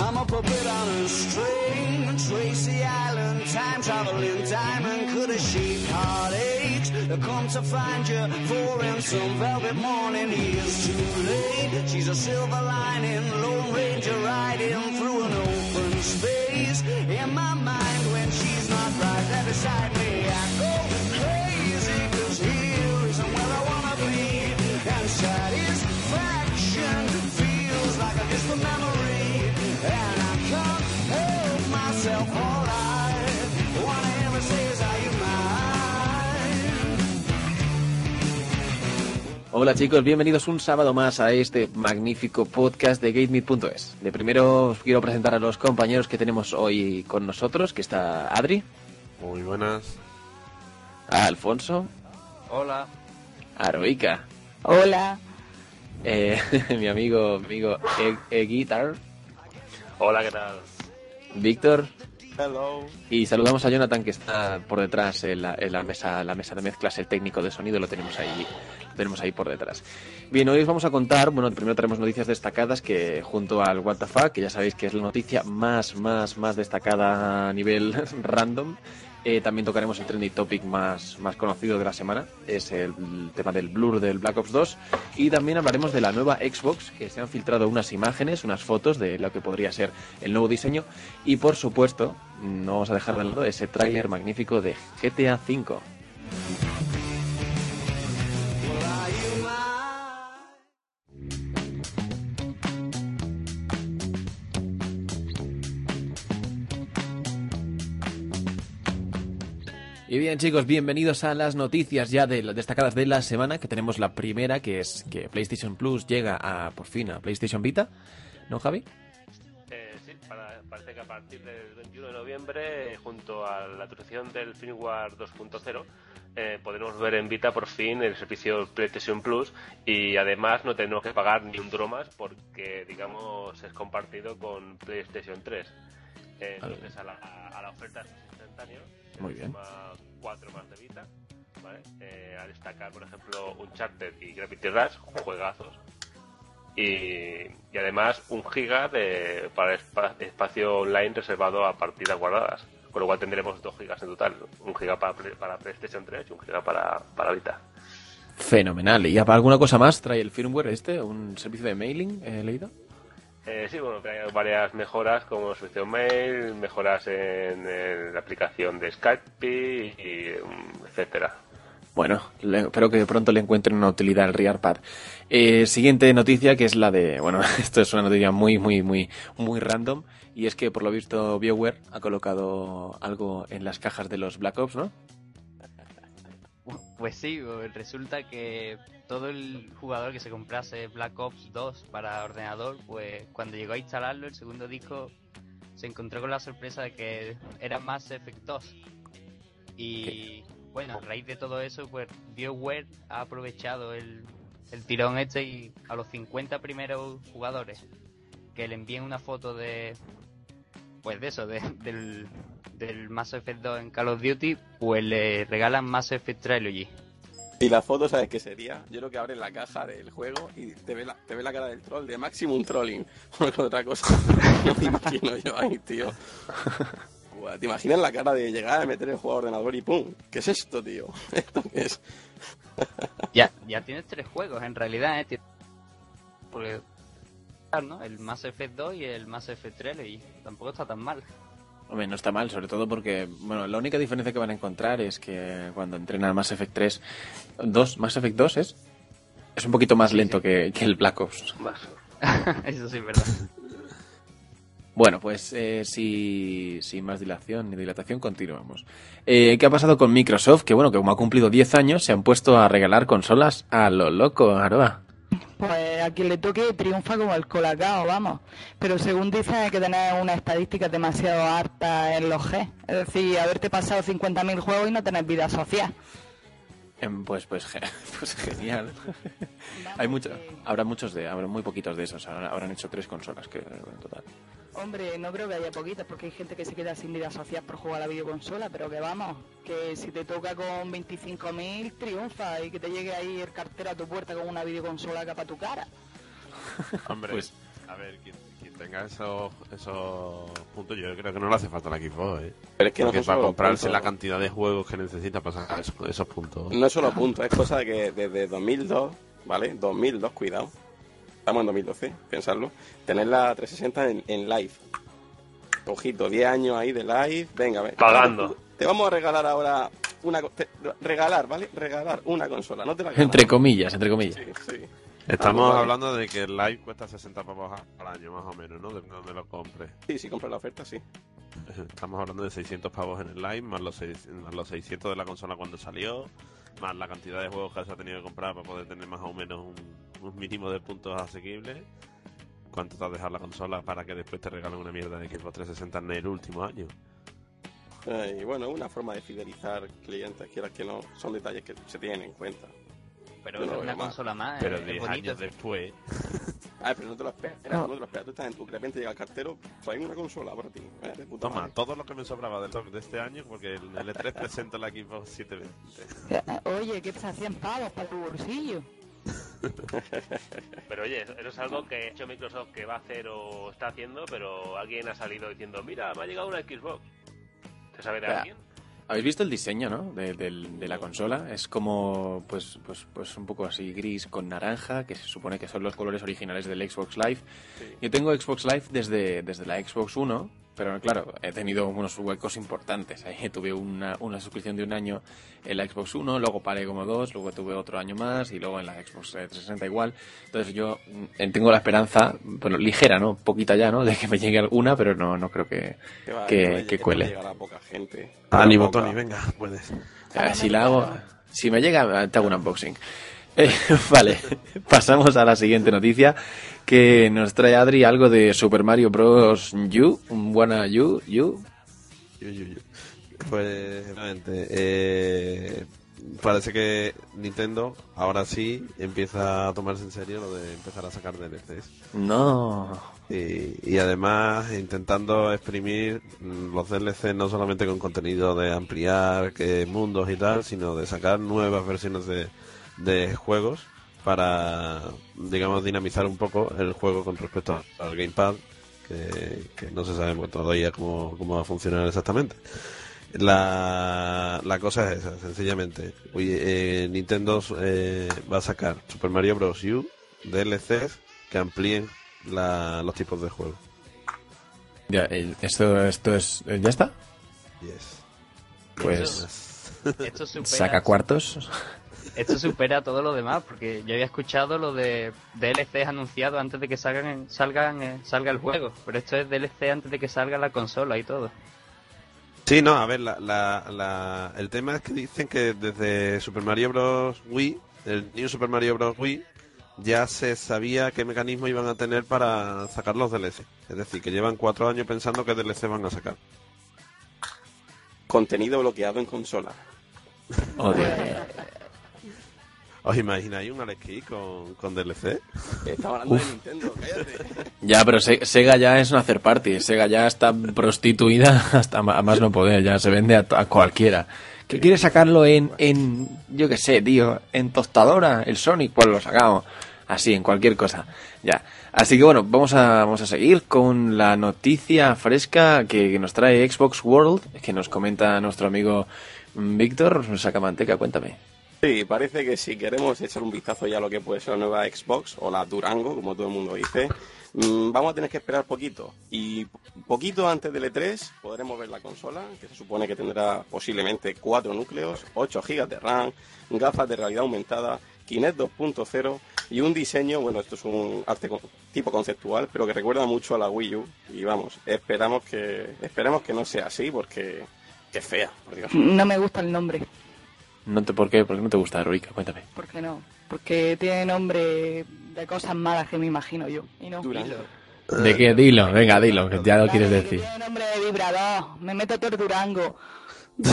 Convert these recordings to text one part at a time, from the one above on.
I'm a puppet on a string. Tracy Island, time traveling diamond. Could a sheep heartache come to find you? For in some velvet morning, he is too late. She's a silver lining, Lone Ranger riding through an open space. In my mind, when she's not right there beside me, Hola chicos, bienvenidos un sábado más a este magnífico podcast de GateMeet.es. De primero os quiero presentar a los compañeros que tenemos hoy con nosotros, que está Adri, Muy buenas. a Alfonso, Hola. a Aroica, Hola. eh, mi amigo, amigo E- E-Guitar, Hola, ¿qué tal? Víctor, Hello. y saludamos a Jonathan que está por detrás en la, en la mesa, la mesa de mezclas, el técnico de sonido, lo tenemos ahí, lo tenemos ahí por detrás. Bien, hoy os vamos a contar, bueno, primero tenemos noticias destacadas que junto al WTF, que ya sabéis que es la noticia más, más, más destacada a nivel random, eh, también tocaremos el trending topic más, más conocido de la semana, es el, tema del blur del Black Ops 2, y también hablaremos de la nueva Xbox, que se han filtrado unas imágenes, unas fotos de lo que podría ser el nuevo diseño, y por supuesto, no vamos a dejar de lado ese tráiler magnífico de GTA V. Y bien chicos, bienvenidos a las noticias ya de las destacadas de la semana, que tenemos la primera, que es que PlayStation Plus llega a, por fin a PlayStation Vita, ¿no Javi? Eh, sí, para- parece que a partir del 21 de noviembre, eh, junto a la actualización del firmware 2.0, eh, podremos ver en Vita por fin el servicio PlayStation Plus y además no tenemos que pagar ni un duro más porque, digamos, es compartido con PlayStation 3. Eh, entonces, a la, a la oferta es instantáneo. se Muy bien. suma cuatro más de Vita. ¿vale? Eh, a destacar, por ejemplo, Uncharted y Gravity Rush, juegazos. Y, y además un giga de, para espa- espacio online reservado a partidas guardadas. Con lo cual tendremos dos gigas en total. Un giga para, para PlayStation 3 y un giga para, para Vita. Fenomenal. ¿Y alguna cosa más trae el firmware este? ¿Un servicio de mailing? ¿He leído? Eh, sí, bueno, hay varias mejoras como servicio mail, mejoras en, la aplicación de Skype y, um, etcétera. Bueno, espero que pronto le encuentren una utilidad al RearPad. Eh, siguiente noticia que es la de, bueno, esto es una noticia muy, muy, muy, muy random y es que por lo visto BioWare ha colocado algo en las cajas de los Black Ops, ¿no? Pues sí, resulta que todo el jugador que se comprase Black Ops 2 para ordenador, pues cuando llegó a instalarlo, el segundo disco se encontró con la sorpresa de que era Mass Effect 2. Y bueno, a raíz de todo eso, pues BioWare ha aprovechado el, el tirón este y a los 50 primeros jugadores que le envíen una foto de pues de eso, de- del, del Mass Effect 2 en Call of Duty, pues le regalan Mass Effect Trilogy. Y la foto, ¿sabes qué sería? Yo creo que abre la caja del juego y te ve la, te ve la cara del troll de Maximum Trolling. Porque otra cosa no me imagino yo ahí, tío. ¿Te imaginas la cara de llegar a meter el juego a ordenador y ¡pum! ¿Qué es esto, tío? ¿Esto qué es? Ya, ya tienes tres juegos en realidad, ¿eh? Porque, ¿no? El Mass Effect 2 y el Mass Effect Trilogy. Tampoco está tan mal. Hombre, no está mal, sobre todo porque, bueno, la única diferencia que van a encontrar es que cuando entrenan Mass Effect 3, 2, Mass Effect 2 es, es un poquito más lento Que, que el Black Ops. Eso sí es verdad. Bueno, pues eh, si- sin más dilación ni dilatación, continuamos. Eh, ¿Qué ha pasado con Microsoft? Que bueno, que como ha cumplido 10 años, se han puesto a regalar consolas a lo loco, Aroa. Pues a quien le toque triunfa como el colacao, vamos. Pero según dicen hay que tener unas estadísticas demasiado hartas en los G. Es decir, haberte pasado 50.000 juegos y no tener vida social. Em, Pues, pues, pues genial. Hay mucho, habrá muchos de, habrá muy poquitos de esos. Habrán hecho tres consolas que en total. Hombre, no creo que haya poquitas porque hay gente que se queda sin vida social por jugar a la videoconsola, pero que vamos, que si te toca con 25.000 triunfa y que te llegue ahí el cartero a tu puerta con una videoconsola acá para tu cara. Hombre, Pues- a ver, quien, quien tenga esos, esos puntos, yo creo que no le hace falta la Xbox, ¿eh? Pero es que no Porque para comprarse puntos. la cantidad de juegos que necesita para sacar esos, esos puntos. No es solo puntos, es cosa de que desde 2002, ¿vale? 2002, cuidado. Estamos en 2012, pensarlo. Tener la 360 en, en live. Ojito, 10 años ahí de live. Venga, venga. Pagando. Te vamos a regalar ahora una... te- regalar, ¿vale? Regalar una consola. No te la Entre comillas, entre comillas. Sí, sí. Estamos Ah, vale. hablando de que el live cuesta 60 pavos al año, más o menos, ¿no? De donde lo compres. Sí, si compras la oferta, sí. Estamos hablando de 600 pavos en el live, más los, seis- más los 600 de la consola cuando salió, más la cantidad de juegos que se ha tenido que comprar para poder tener más o menos un, un mínimo de puntos asequibles. ¿Cuánto te has dejado la consola para que después te regalen una mierda de Xbox 360 en el último año? Eh, Y bueno, una forma de fidelizar clientes, quieras que no, son detalles que se tienen en cuenta. Pero es no una consola más. Pero es 10 bonito. años después, Ah, pero no te lo esperas, No. no te lo esperas. Tú estás en tu, de repente llega el cartero, trae una consola para ti. Eh, toma, madre. todo lo que me sobraba del de este año, porque el L3 presenta la Xbox 720. Eh, Oye, ¿qué pasa? 100 pavos para tu bolsillo. Pero oye, eso es algo que ha hecho Microsoft que va a hacer o está haciendo, pero alguien ha salido diciendo, mira, me ha llegado una Xbox. ¿Se sabe de alguien? ¿Habéis visto el diseño, no? De la consola. Es como, pues, pues, pues un poco así gris con naranja, que se supone que son los colores originales del Xbox Live. Yo tengo Xbox Live desde, desde la Xbox 1, pero claro, he tenido unos huecos importantes. Ahí tuve una, una suscripción de un año en la Xbox 1, luego paré como dos, luego tuve otro año más y luego en la Xbox 360 igual. Entonces yo mm, tengo la esperanza, bueno, ligera, ¿no? Poquita ya, ¿no? De que me llegue alguna, pero no, no creo que, Que va- que- que no cuele. llegará a poca gente. Ánimo, Poca. Tony, venga, puedes. Ah, si la hago, si me llega, te hago un unboxing. Eh, vale, pasamos a la siguiente noticia que nos trae Adri algo de Super Mario Bros. U, un buena U, U. Pues, realmente, eh, parece que Nintendo ahora sí empieza a tomarse en serio lo de empezar a sacar DLCs. No. Y, y además intentando exprimir los DLC no solamente con contenido de ampliar que mundos y tal, sino de sacar nuevas versiones de, de juegos para, digamos, dinamizar un poco el juego con respecto al Gamepad, que, que no se sabe todavía cómo, cómo va a funcionar exactamente. La, la cosa es esa, sencillamente. Uy, eh, Nintendo eh, va a sacar Super Mario Bros. U DLCs que amplíen la- los tipos de juego. Ya, eh, esto, esto es, ¿ya está? Yes. Pues Esto saca cuartos. Esto supera todo lo demás, porque yo había escuchado lo de DLCs anunciados antes de que salgan, en- salgan salga el juego, pero esto es DLC antes de que salga la consola y todo. Sí, no, a ver, la, la, la- el tema es que dicen que desde Super Mario Bros. Wii, el New Super Mario Bros. Wii, ya se sabía qué mecanismo iban a tener para sacar los DLC. Es decir, que llevan cuatro años pensando qué DLC van a sacar. Contenido bloqueado en consola. Oh, Dios. ¿Os imagináis un Alex Kidd con, con DLC? Estamos hablando de Nintendo, cállate. Ya, pero Se- Sega ya es una third party. Sega ya está prostituida hasta más no poder. Ya se vende a, to- a cualquiera. ¿Que quiere sacarlo en, en, yo qué sé, tío, en tostadora, el Sonic? Pues lo sacamos. Así, en cualquier cosa. Ya. Así que bueno, vamos a, vamos a seguir con la noticia fresca que, que nos trae Xbox World, que nos comenta nuestro amigo mm, Víctor Sacamanteca. Cuéntame. Sí, parece que si queremos echar un vistazo ya a lo que puede ser la nueva Xbox o la Durango, como todo el mundo dice, mm, vamos a tener que esperar poquito. Y poquito antes del E3 podremos ver la consola, que se supone que tendrá posiblemente cuatro núcleos, 8 GB de RAM, gafas de realidad aumentada, Kinect 2.0 y un diseño, bueno, esto es un arte tipo conceptual, pero que recuerda mucho a la Wii U. Y vamos, esperamos que, esperemos que no sea así porque es fea, por Dios. No me gusta el nombre. No te, ¿Por qué? ¿Por qué no te gusta Heroica? Cuéntame. ¿Por qué no? Porque tiene nombre de cosas malas que me imagino yo. Y no. ¿De qué? Dilo, venga, dilo, que ya lo quieres Claro, decir. Tiene nombre de vibrador. Me meto todo el Durango.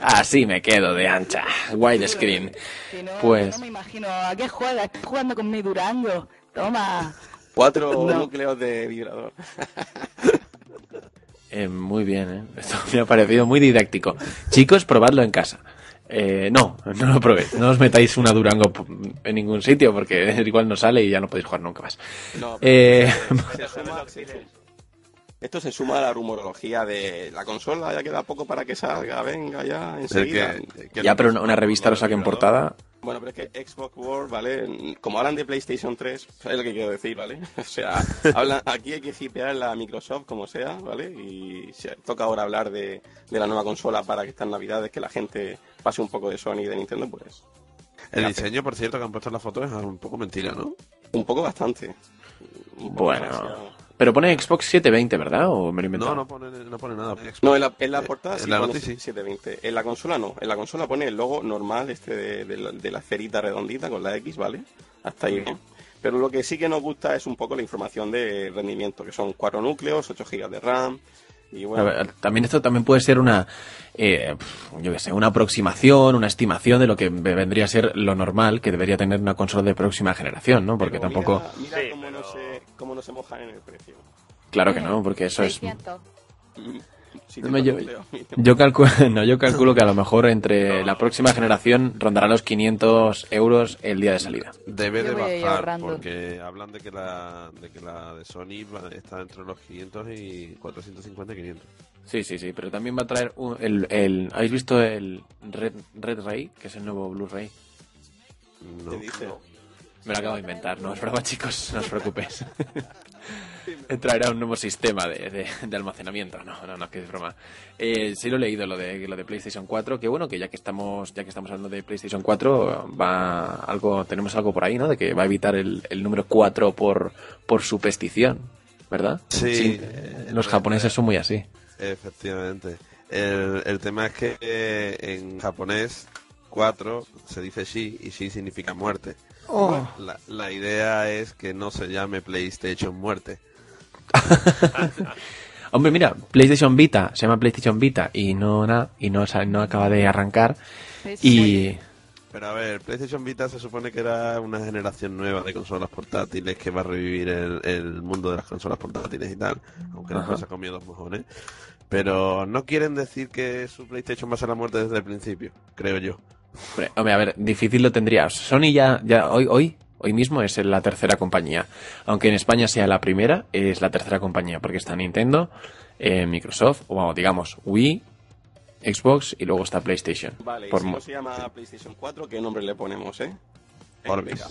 Así me quedo de ancha. Widescreen. Que no, Pues- no me imagino. ¿A qué juega? Estoy jugando con mi Durango. Toma. Cuatro No. núcleos de vibrador. Eh, muy bien, ¿eh? Esto me ha parecido muy didáctico. Chicos, probadlo en casa. Eh, no, no lo probéis. No os metáis una Durango en ningún sitio porque igual no sale y ya no podéis jugar nunca más. No, Eh, se suma- se- esto se suma a la rumorología de la consola, ya queda poco para que salga, venga ya, enseguida. que- que ya, pero una, una revista lo saque en portada. Bueno, pero es que Xbox World, ¿vale? Como hablan de PlayStation 3, ¿sabes lo que quiero decir, ¿vale? O sea, hablan, aquí hay que hipear la Microsoft como sea, ¿vale? Y se- toca ahora hablar de, de la nueva consola para que estas navidades, que la gente pase un poco de Sony y de Nintendo, pues El diseño, por cierto, que han puesto en la foto es un poco mentira, ¿no? un poco bastante. Un poco Bueno. demasiado. Pero pone Xbox 720, ¿verdad? ¿O me lo he inventado? No, no pone, no pone nada. No, en la, en la Eh, portada en sí la pone noticia sí. 720. En la consola no. En la consola pone el logo normal este de, de la, de la esferita redondita con la X, ¿vale? Hasta ahí bien. Pero lo que sí que nos gusta es un poco la información de rendimiento, que son 4 núcleos, 8 GB de RAM. Y bueno, ver, también esto también puede ser una, eh, yo qué sé, una aproximación, una estimación de lo que ve- vendría a ser lo normal que debería tener una consola de próxima generación, ¿no? Porque pero tampoco, Mira, mira Sí, cómo, no pero- se, cómo no se mojan en el precio. claro que no, porque eso es... 600. Sí, No, yo, calculo, no, yo calculo que a lo mejor entre la próxima generación rondará los 500 euros el día de salida. Debe de bajar porque hablan de que la de que la de Sony va- está entre los 500 y 450 y 500. Sí, sí, sí, pero también va a traer un- el, el... ¿Habéis visto el Red, Red Ray? Que es el nuevo Blu-ray. No. Me lo acabo de inventar, no es broma chicos, no os preocupéis. Traerá un nuevo sistema de, de- de almacenamiento, no, no, no, que es broma. Eh, sí lo he leído, lo de, lo de PlayStation 4, que bueno, que ya que estamos ya que estamos hablando de PlayStation 4, va algo tenemos algo por ahí, ¿no? De que va a evitar el, el número 4 por, por superstición, ¿verdad? Sí. eh, los japoneses son muy así. Efectivamente. El, el tema es que eh, en japonés 4 se dice shi y shi significa muerte. La, la idea es que no se llame PlayStation muerte. Hombre, mira, PlayStation Vita, se llama PlayStation Vita y no, na- y no, sa- no acaba de arrancar. Y... Pero a ver, PlayStation Vita se supone que era una generación nueva de consolas portátiles que va a revivir el, el mundo de las consolas portátiles y tal, aunque Ajá. se ha comido dos mojones. Pero no quieren decir que su PlayStation va a ser la muerte desde el principio, creo yo. Hombre, hombre, a ver, difícil lo tendría. Sony ya, ya hoy, hoy, hoy mismo es la tercera compañía. Aunque en España sea la primera, es la tercera compañía, porque está Nintendo, eh, Microsoft, o vamos, digamos, Wii, Xbox y luego está PlayStation. Vale, y Por si no se llama PlayStation 4, ¿qué nombre le ponemos, eh? Orbis.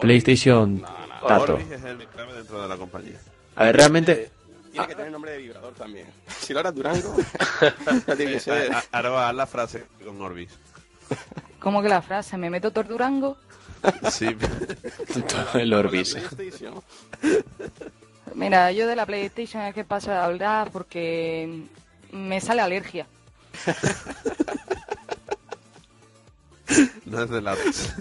PlayStation No, no, Tato. Orbis es el clave dentro de la compañía. A ver, realmente, Tiene que tener nombre de vibrador también. Si lo harás Durango, ya tiene que ser. Eh, a- Ahora va a la frase con Orbis. ¿Cómo que la frase? ¿Me meto Tordurango? Sí. el Orbis. Mira, yo de la PlayStation es que paso a hablar porque me sale alergia. No es de látex.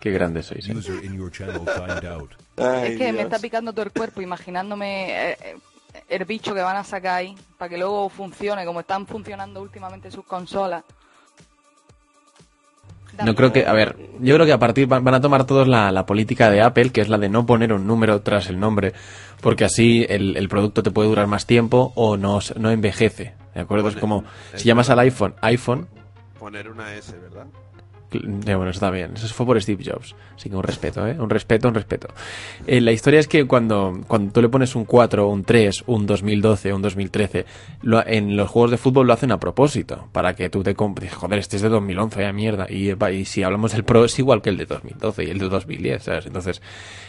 Qué grande sois. eh. User in your channel timed out. Ay, es que me Dios. está picando todo el cuerpo imaginándome eh, eh, el bicho que van a sacar ahí para que luego funcione como están funcionando últimamente sus consolas. No creo que, a ver, yo creo que a partir van van a tomar todos la, la política de Apple, que es la de no poner un número tras el nombre, porque así el, el producto te puede durar más tiempo o no, no envejece. ¿De acuerdo? Es como, si llamas al iPhone, iPhone, Poner una S, ¿verdad? Ya, bueno, está bien. Eso fue por Steve Jobs. Así que un respeto, ¿eh? Un respeto, un respeto. Eh, la historia es que cuando, cuando tú le pones un 4, un 3, un 2012, un 2013, lo- en los juegos de fútbol lo hacen a propósito, para que tú te compres, joder, este es de 2011, ya mierda. Y, y si hablamos del Pro es igual que el de 2012 y el de 2010, ¿sabes? Entonces,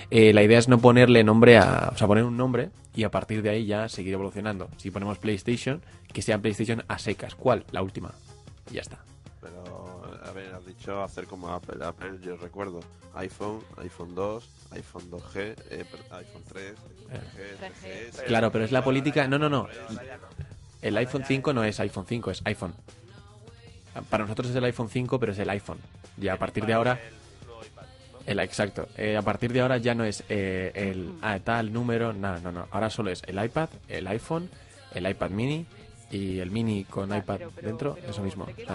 eh, la idea es no ponerle nombre a, o sea, poner un nombre y a partir de ahí ya seguir evolucionando. Si ponemos PlayStation, que sea PlayStation a secas. ¿Cuál? La última. Y ya está. Pero, dicho hacer como Apple. Apple, yo recuerdo iPhone, iPhone 2, iPhone 2G, eh, iPhone 3, iPhone 3G, 3GS. Claro, pero es la política. No, no, no. El iPhone 5 no es iPhone 5, es iPhone. Para nosotros es el iPhone 5, pero es el iPhone. Y a partir de ahora. El, exacto. Eh, a partir de ahora ya no es eh, el ah, tal número, no, no, no. Ahora solo es el iPad, el iPhone, el iPad mini y el mini con Ah, iPad pero- pero- dentro, pero, eso mismo. ¿de qué.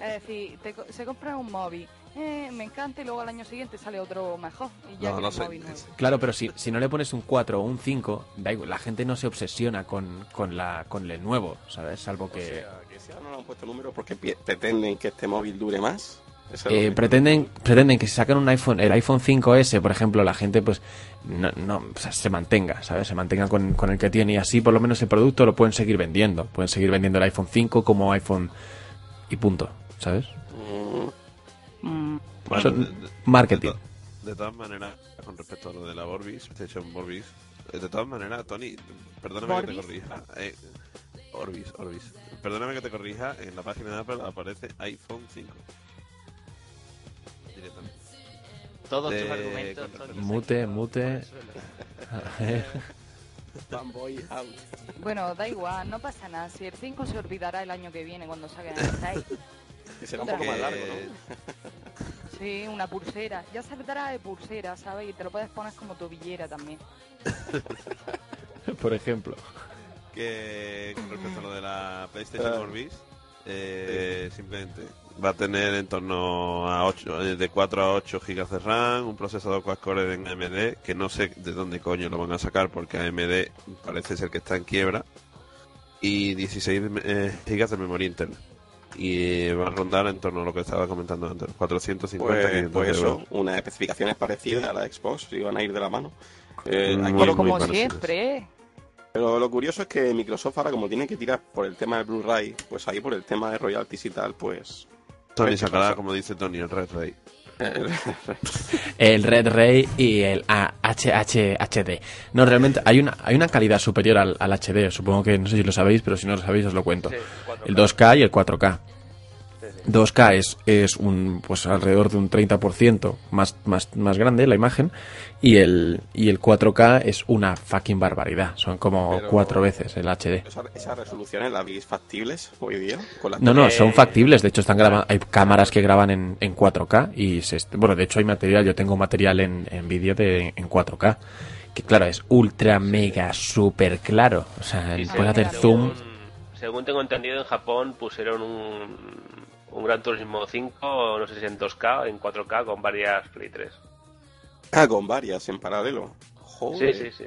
Es decir, te co- se compra un móvil, eh, me encanta y luego al año siguiente sale otro mejor. Y ya No, no sé. móvil nuevo. Claro, pero si, si no le pones un 4 o un 5, da igual, la gente no se obsesiona con, con, la, con el nuevo, ¿sabes? Salvo O que... sea, que si ahora no le han puesto número porque pi- pretenden que este móvil dure más. Eh, pretenden, pretenden que si sacan un iPhone, el iPhone 5S, por ejemplo, la gente pues no, no, o sea, se mantenga, ¿sabes? Se mantenga con, con el que tiene y así por lo menos el producto lo pueden seguir vendiendo. Pueden seguir vendiendo el iPhone 5 como iPhone y punto, ¿sabes? Mm, Bueno, Son de- de- marketing. De, to- de todas maneras, con respecto a lo de la Orbis, PlayStation Orbis, eh, de todas maneras, Tony, perdóname que te corrija. eh, Orbis, Orbis. Perdóname que te corrija, en la página de Apple aparece iPhone 5. Directamente. Todos De- tus argumentos con son Mute, mute. fanboy out. Bueno, da igual, no pasa nada. Si el 5 se olvidará el año que viene cuando saquen el 6. Que será un poco más largo, ¿no? Sí, una pulsera. Ya saldrá de pulsera, ¿sabes? Y te lo puedes poner como tobillera también. por ejemplo. que con respecto a lo de la PlayStation Ah. Orbis, eh, simplemente va a tener en torno a 8, eh, de 4 a 8 gigas de RAM, un procesador quad-core en AMD, que no sé de dónde coño lo van a sacar porque AMD parece ser que está en quiebra, y 16 eh, gigas de memoria interna. Y va a rondar en torno a lo que estaba comentando antes, 450 Pues, 500 pues eso, euros. unas especificaciones parecidas a la Xbox, iban a ir de la mano. Eh, Muy, como siempre, pero lo curioso es que Microsoft ahora como tiene que tirar por el tema del Blu-ray, pues ahí por el tema de royalties y tal, pues... Tony ¿qué sacará, como dice Tony, el Red Ray. El Red Ray y el A- HH HD. No, realmente hay una, hay una calidad superior al, al HD. Supongo que no sé si lo sabéis, pero si no lo sabéis os lo cuento. Sí, 4K. El 2K y el 4K. Sí, sí. 2K es, es un pues alrededor de un 30% más, más, más grande la imagen y el, y el 4K es una fucking barbaridad. Son como Pero- cuatro veces el HD. Esa- ¿Esas resoluciones las veis factibles hoy día? Con las No, no, son factibles. De hecho, están grabando. Hay cámaras que graban en, en 4K y se, bueno, de hecho hay material. Yo tengo material en, en vídeo de en 4K que claro es ultra mega super claro. O sea, Y puedes hacer según- zoom. Según tengo entendido, en Japón pusieron un, un Gran Turismo 5, no sé si en 2K, en 4K, con varias Play 3. Ah, con varias en paralelo. Joder. Sí, sí, sí.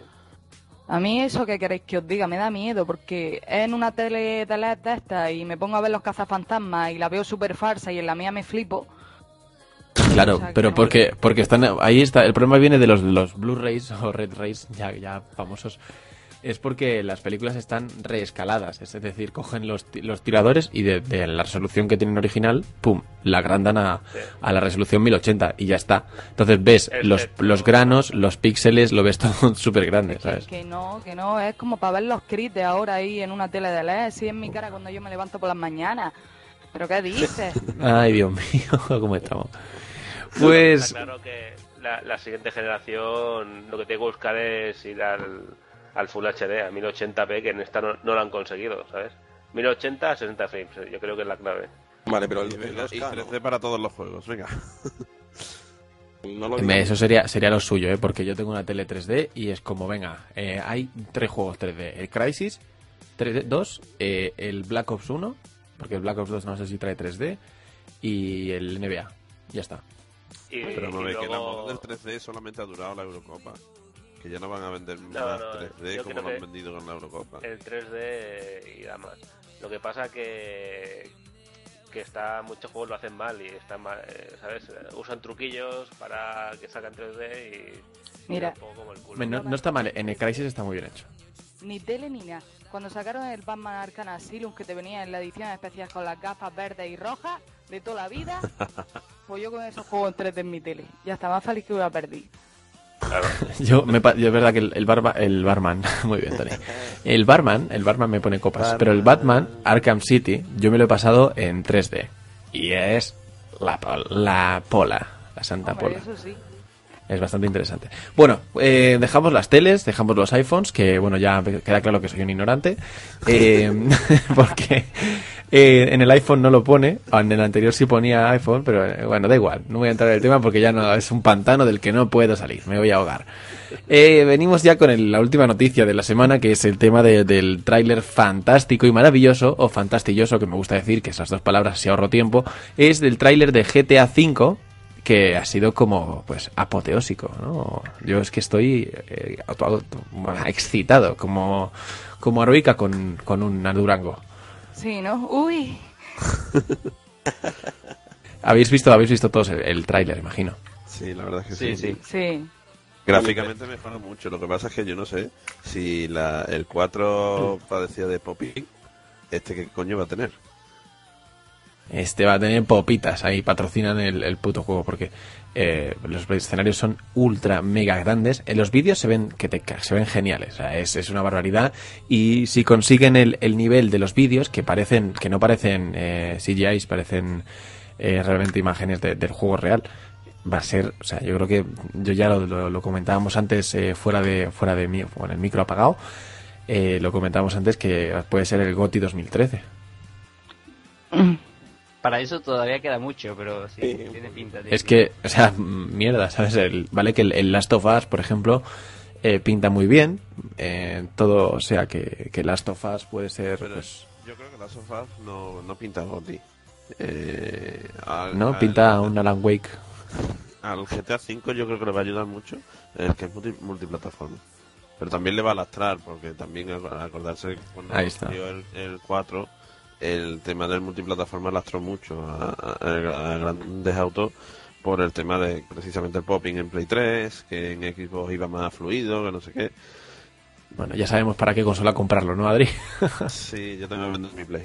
A mí eso que queréis que os diga me da miedo porque es en una tele de LED de esta y me pongo a ver los cazafantasmas y la veo súper farsa y en la mía me flipo. Claro, O sea, pero que- porque porque están ahí está el problema viene de los los Blu-rays o Red Rays ya ya famosos. Es porque las películas están reescaladas, es decir, cogen los, ti- los tiradores y de, de la resolución que tienen original, pum, la agrandan a, Sí. a la resolución 1080 y ya está. Entonces ves los, los granos, los píxeles, lo ves todo súper grande, Que, ¿sabes? que no, que no, es como para ver los crits de ahora ahí en una tele de LED, sí en mi cara cuando yo me levanto por las mañanas. ¿Pero qué dices? Ay, Dios mío, cómo estamos. Pues Está claro que la, la siguiente generación lo que tiene que buscar es ir al, al Full HD, a 1080p, que en esta no, no lo han conseguido, ¿sabes? 1080 a 60 frames, yo creo que es la clave. Vale, pero el, Y, el y 2K, 3D para todos los juegos, venga. no, no. Eso sería, sería lo suyo, ¿eh? porque yo tengo una tele 3D y es como, venga, eh, hay tres juegos 3D. El Crisis 3D, 2, eh, el Black Ops 1, porque el Black Ops 2 no sé si trae 3D, y el NBA. Ya está. Y, Pero no y ve que la luego- moda del 3D solamente ha durado la Eurocopa. Que ya no van a vender No, más no, 3D yo como lo han vendido con la Eurocopa. el 3D y más. Lo que pasa que que está muchos juegos lo hacen mal y están mal, eh, ¿sabes? Usan truquillos para que salgan 3D y Mira. y un poco como el culo. No, no está mal, en el Crisis está muy bien hecho. Ni tele ni nada. Cuando sacaron el Batman Arkham Asylum que te venía en la edición especial con las gafas verdes y rojas de toda la vida, pues yo con esos juegos en 3D en mi tele. Ya está más feliz que hubiera perdido. Yo, me, pa- yo es verdad que el, el, barba, el barman, muy bien, Tony. El barman, el barman me pone copas, pero el Batman Arkham City, yo me lo he pasado en 3D. Y es la, la pola, la santa Hombre, pola. eso sí. Es bastante interesante. Bueno, eh, dejamos las teles, dejamos los iPhones, que bueno, ya queda claro que soy un ignorante, eh, porque Eh, en el iPhone no lo pone, en el anterior sí ponía iPhone, pero eh, bueno, da igual, no voy a entrar en el tema porque ya es un pantano del que no puedo salir, me voy a ahogar. Eh, venimos ya con el- la última noticia de la semana, que es el tema de- del tráiler fantástico y maravilloso, o fantastilloso, que me gusta decir, que esas dos palabras si ahorro tiempo, es del tráiler de GTA V, que ha sido como, pues, apoteósico, ¿no? Yo es que estoy eh, excitado, como, como con, con un Durango. Sí, ¿no? Uy. Habéis visto, habéis visto todos el, el tráiler, imagino. Sí, la verdad es que Sí, sí. sí. Sí. Gráficamente mejora mucho. Lo que pasa es que yo no sé si la, el 4 padecía de popping, este qué coño va a tener. Este va a tener popitas ahí, patrocinan el, el puto juego, porque eh, los escenarios son ultra mega grandes. En los vídeos se ven que te se ven geniales, es, es una barbaridad. Y si consiguen el, el nivel de los vídeos, que parecen, que no parecen eh, CGIs, parecen eh, realmente imágenes de- del juego real, va a ser, o sea, yo creo que yo ya lo, lo- comentábamos antes eh, fuera de fuera de mí, con el micro apagado, eh, lo comentábamos antes que puede ser el GOTY 2013. Para eso todavía queda mucho, pero sí, Sí. tiene pinta. tiene Es que, o sea, mm, mierda, ¿sabes? El- vale que el, el Last of Us, por ejemplo, eh, pinta muy bien. eh, todo, o sea, que, que Last of Us puede ser. Pero pues, yo creo que la sofá no, no pinta Gotti. Eh, al- ¿No? al- Pinta un Alan Wake. Al GTA V yo creo que le va a ayudar mucho el que es multi- multiplataforma. Pero también le va a lastrar, porque también ac- acordarse cuando Ahí está. salió el, el 4, el tema del multiplataforma lastró mucho a, a- a grandes autos por el tema de precisamente el popping en Play 3, que en Xbox iba más fluido, que no sé qué. Bueno, ya sabemos para qué consola comprarlo, ¿no, Adri? Sí, yo tengo que vender mi Play.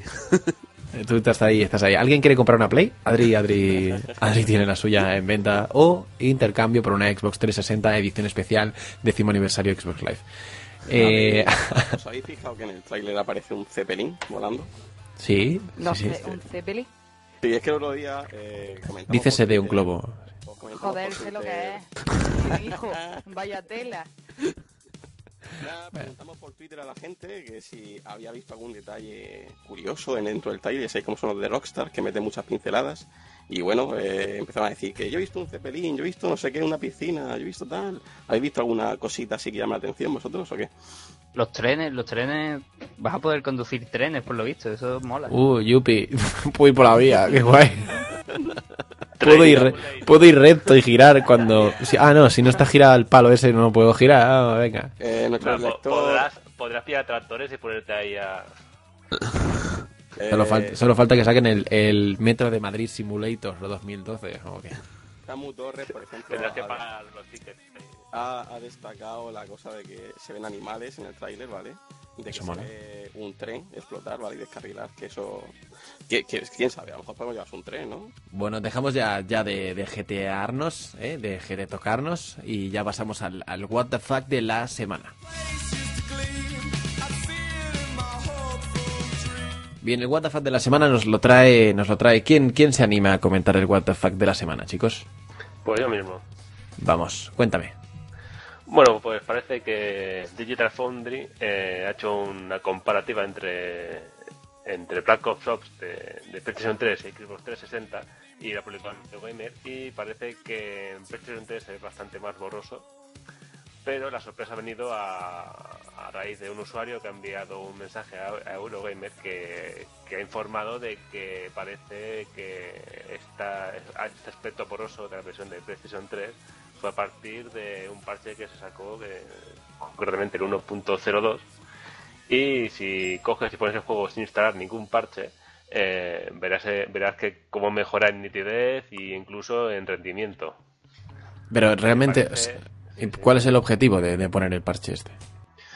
Eh, Tú estás ahí, estás ahí. ¿Alguien quiere comprar una Play? Adri, Adri, Adri tiene la suya en venta. O intercambio por una Xbox 360 edición especial, décimo aniversario Xbox Live. Eh, ¿Os habéis fijado que en el tráiler aparece un Zeppelin volando? Sí, No sí, sí. sé, un Zeppelin. Sí, es que el otro día eh, Dícese por de un globo. Joder, sé lo que es. Mi hijo, vaya tela. Ya preguntamos por Twitter a la gente que si había visto algún detalle curioso en dentro del trailer, sé cómo son los de Rockstar, que meten muchas pinceladas. Y bueno, eh, empezaron a decir que yo he visto un cepelín, yo he visto no sé qué, una piscina, yo he visto tal. ¿Habéis visto alguna cosita así que llama la atención vosotros o qué? Los trenes, los trenes, vas a poder conducir trenes por lo visto, eso mola. Uh, yupi, puedo ir por la vía, qué guay. Puedo ir, puedo ir recto y girar cuando... si- ah, no, si no está girado el palo ese no puedo girar. Ah, venga. Eh, po- lector... podrás, podrás pillar tractores y ponerte ahí a... eh, Solo, falta, solo falta que saquen el, el Metro de Madrid Simulator 2012. ¿o qué? Camu Torres, por ejemplo, Tendrás que pagar los tickets. Ha, ha destacado la cosa de que se ven animales en el tráiler, ¿vale? De que Eso se mola. ve un tren explotar, ¿vale? Y descarrilar, que eso... que- que- ¿Quién sabe? A lo mejor podemos llevarse un tren, ¿no? Bueno, dejamos ya, ya de, de GTAarnos, ¿eh? de GT tocarnos y ya pasamos al, al What the Fuck de la semana. Bien, el What the Fuck de la semana nos lo trae, nos lo trae. ¿Quién, quién se anima a comentar el What the Fuck de la semana, chicos? Pues yo mismo. Vamos, cuéntame. Bueno, pues parece que Digital Foundry eh, ha hecho una comparativa entre entre Black Ops Ops de, de PlayStation 3 y Xbox 360 y la publicó en Gamer y parece que en PlayStation 3 es bastante más borroso pero la sorpresa ha venido a, a raíz de un usuario que ha enviado un mensaje a, Eurogamer que, que ha informado de que parece que esta, este aspecto poroso de la versión de PlayStation 3 fue a partir de un parche que se sacó, que, concretamente el 1.02. Y si coges y pones el juego sin instalar ningún parche, eh, verás, eh, verás que cómo mejora en nitidez e incluso en rendimiento. Pero realmente, Parece- o sea, ¿cuál es el objetivo de, de poner el parche este?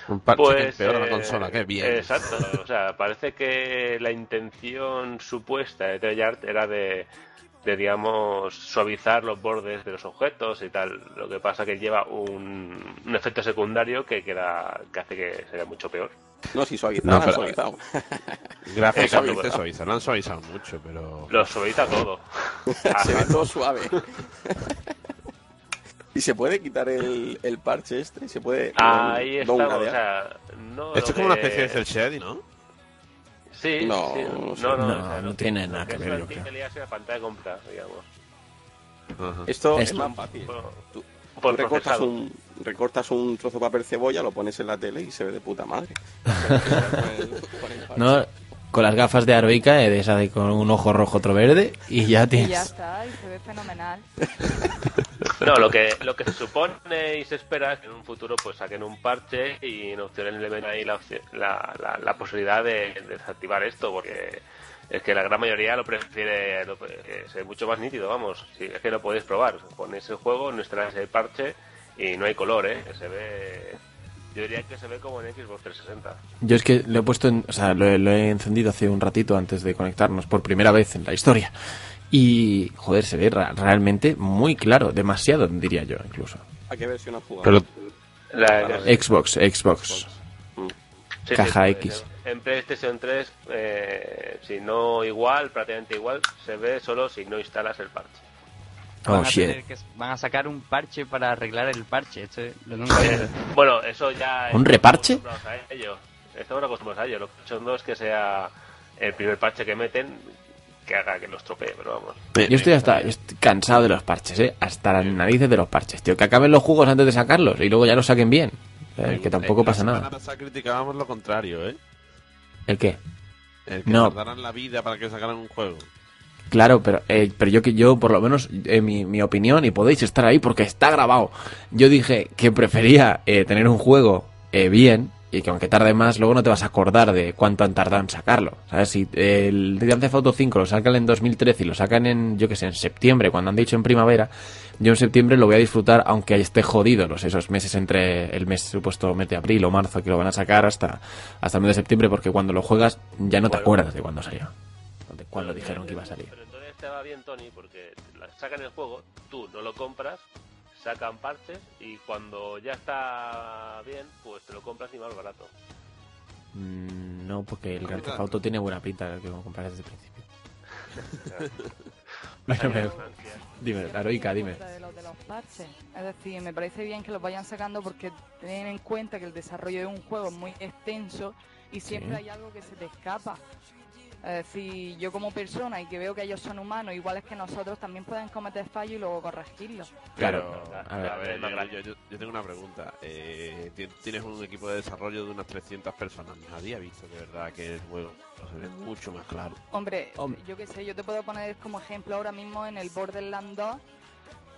Un parche que Pues, empeora la eh, consola, qué bien. Exacto, o sea, parece que la intención supuesta de Treyarch era de, de, digamos, suavizar los bordes de los objetos y tal. Lo que pasa que lleva un, un efecto secundario que, queda, que hace que sea mucho peor. No, si suavizado, No, han pero- suavizado. Gráficamente suavizan, lo han suavizado mucho, pero... Lo suaviza todo. se ve todo suave. y se puede quitar el, el parche este, se puede... Ahí no estamos, o sea, no Esto es como una especie de cel shading, ¿no? Sí, No, sí, no sé. no, no, No, o sea, no lo- tiene nada que ver, la pantalla de compra, digamos. Esto es más fácil. Por, Tú, por tú recortas, un, recortas un trozo de papel cebolla, lo pones en la tele y se ve de puta madre. No, con las gafas de Aroica, eh, de esa de con un ojo rojo, otro verde, y ya Y tienes. ya está, y se ve fenomenal. No, lo que, lo que se supone y se espera es que en un futuro pues saquen un parche y en opciones le ven ahí la, la, la, posibilidad de, de desactivar esto, porque es que la gran mayoría lo prefiere lo, ve mucho más nítido, vamos. Si es que lo podéis probar, ponéis el juego, no instaláis el parche y no hay color, ¿eh? Se ve... Yo diría que se ve como en Xbox 360. Yo es que lo he puesto, en, o sea, lo, lo he encendido hace un ratito antes de conectarnos por primera vez en la historia. Y, joder, se ve ra- realmente muy claro, demasiado, diría yo, incluso. ¿A qué versión has jugado? Pero La, Para Xbox, Xbox. Sí, Caja sí, X. En PlayStation 3, eh, si no igual, prácticamente igual, se ve solo si no instalas el parche. Oh, van, a shit. tener que- van a sacar un parche para arreglar el parche. Esto es- lo nunca había- Bueno, eso ya... ¿Un estamos reparche? acostumbrados a ello. Estamos acostumbrados a ello. Lo que son dos es que sea el primer parche que meten que haga que lo estropee, pero vamos. Yo estoy hasta yo estoy cansado de los parches, ¿eh? Hasta las narices de los parches, tío. Que acaben los juegos antes de sacarlos y luego ya los saquen bien. Eh, que tampoco La pasa semana nada. pasada criticábamos lo contrario, ¿eh? ¿El qué? El que No. tardaran la vida para que sacaran un juego. Claro, pero, eh, pero yo que yo, por lo menos, en mi, mi opinión, y podéis estar ahí porque está grabado, yo dije que prefería eh, tener un juego eh, bien y que aunque tarde más, luego no te vas a acordar de cuánto han tardado en sacarlo. ¿Sabes? Si el Grand Theft Auto 5 lo sacan en 2013 y lo sacan en, yo que sé, en septiembre, cuando han dicho en primavera, yo en septiembre lo voy a disfrutar aunque esté jodido los esos meses entre el mes supuesto mes de abril o marzo que lo van a sacar hasta, hasta el mes de septiembre porque cuando lo juegas ya no te Bueno. acuerdas de cuándo salió. De cuándo dijeron que iba a salir. Pero entonces te va bien, Tony, porque sacan el juego, tú no lo compras, sacan parches y cuando ya está bien, pues te lo compras y más barato. Mm, No, porque el Grand Auto tiene buena pinta que lo comprar desde el principio. Dime, Aroica, dime. De los, de los parches. Es decir, me parece bien que los vayan sacando porque ten en cuenta que el desarrollo de un juego es muy extenso y siempre Sí. hay algo que se te escapa. Es decir, yo como persona y que veo que ellos son humanos, iguales que nosotros, también pueden cometer fallos y luego corregirlos. Claro, a ver, A yo, tengo una pregunta. Eh, ti- tienes un equipo de desarrollo de unas 300 personas. Nadie ha visto de verdad que el juego se ve mucho más claro. Hombre, Hombre. yo qué sé, yo te puedo poner como ejemplo ahora mismo en el Borderlands 2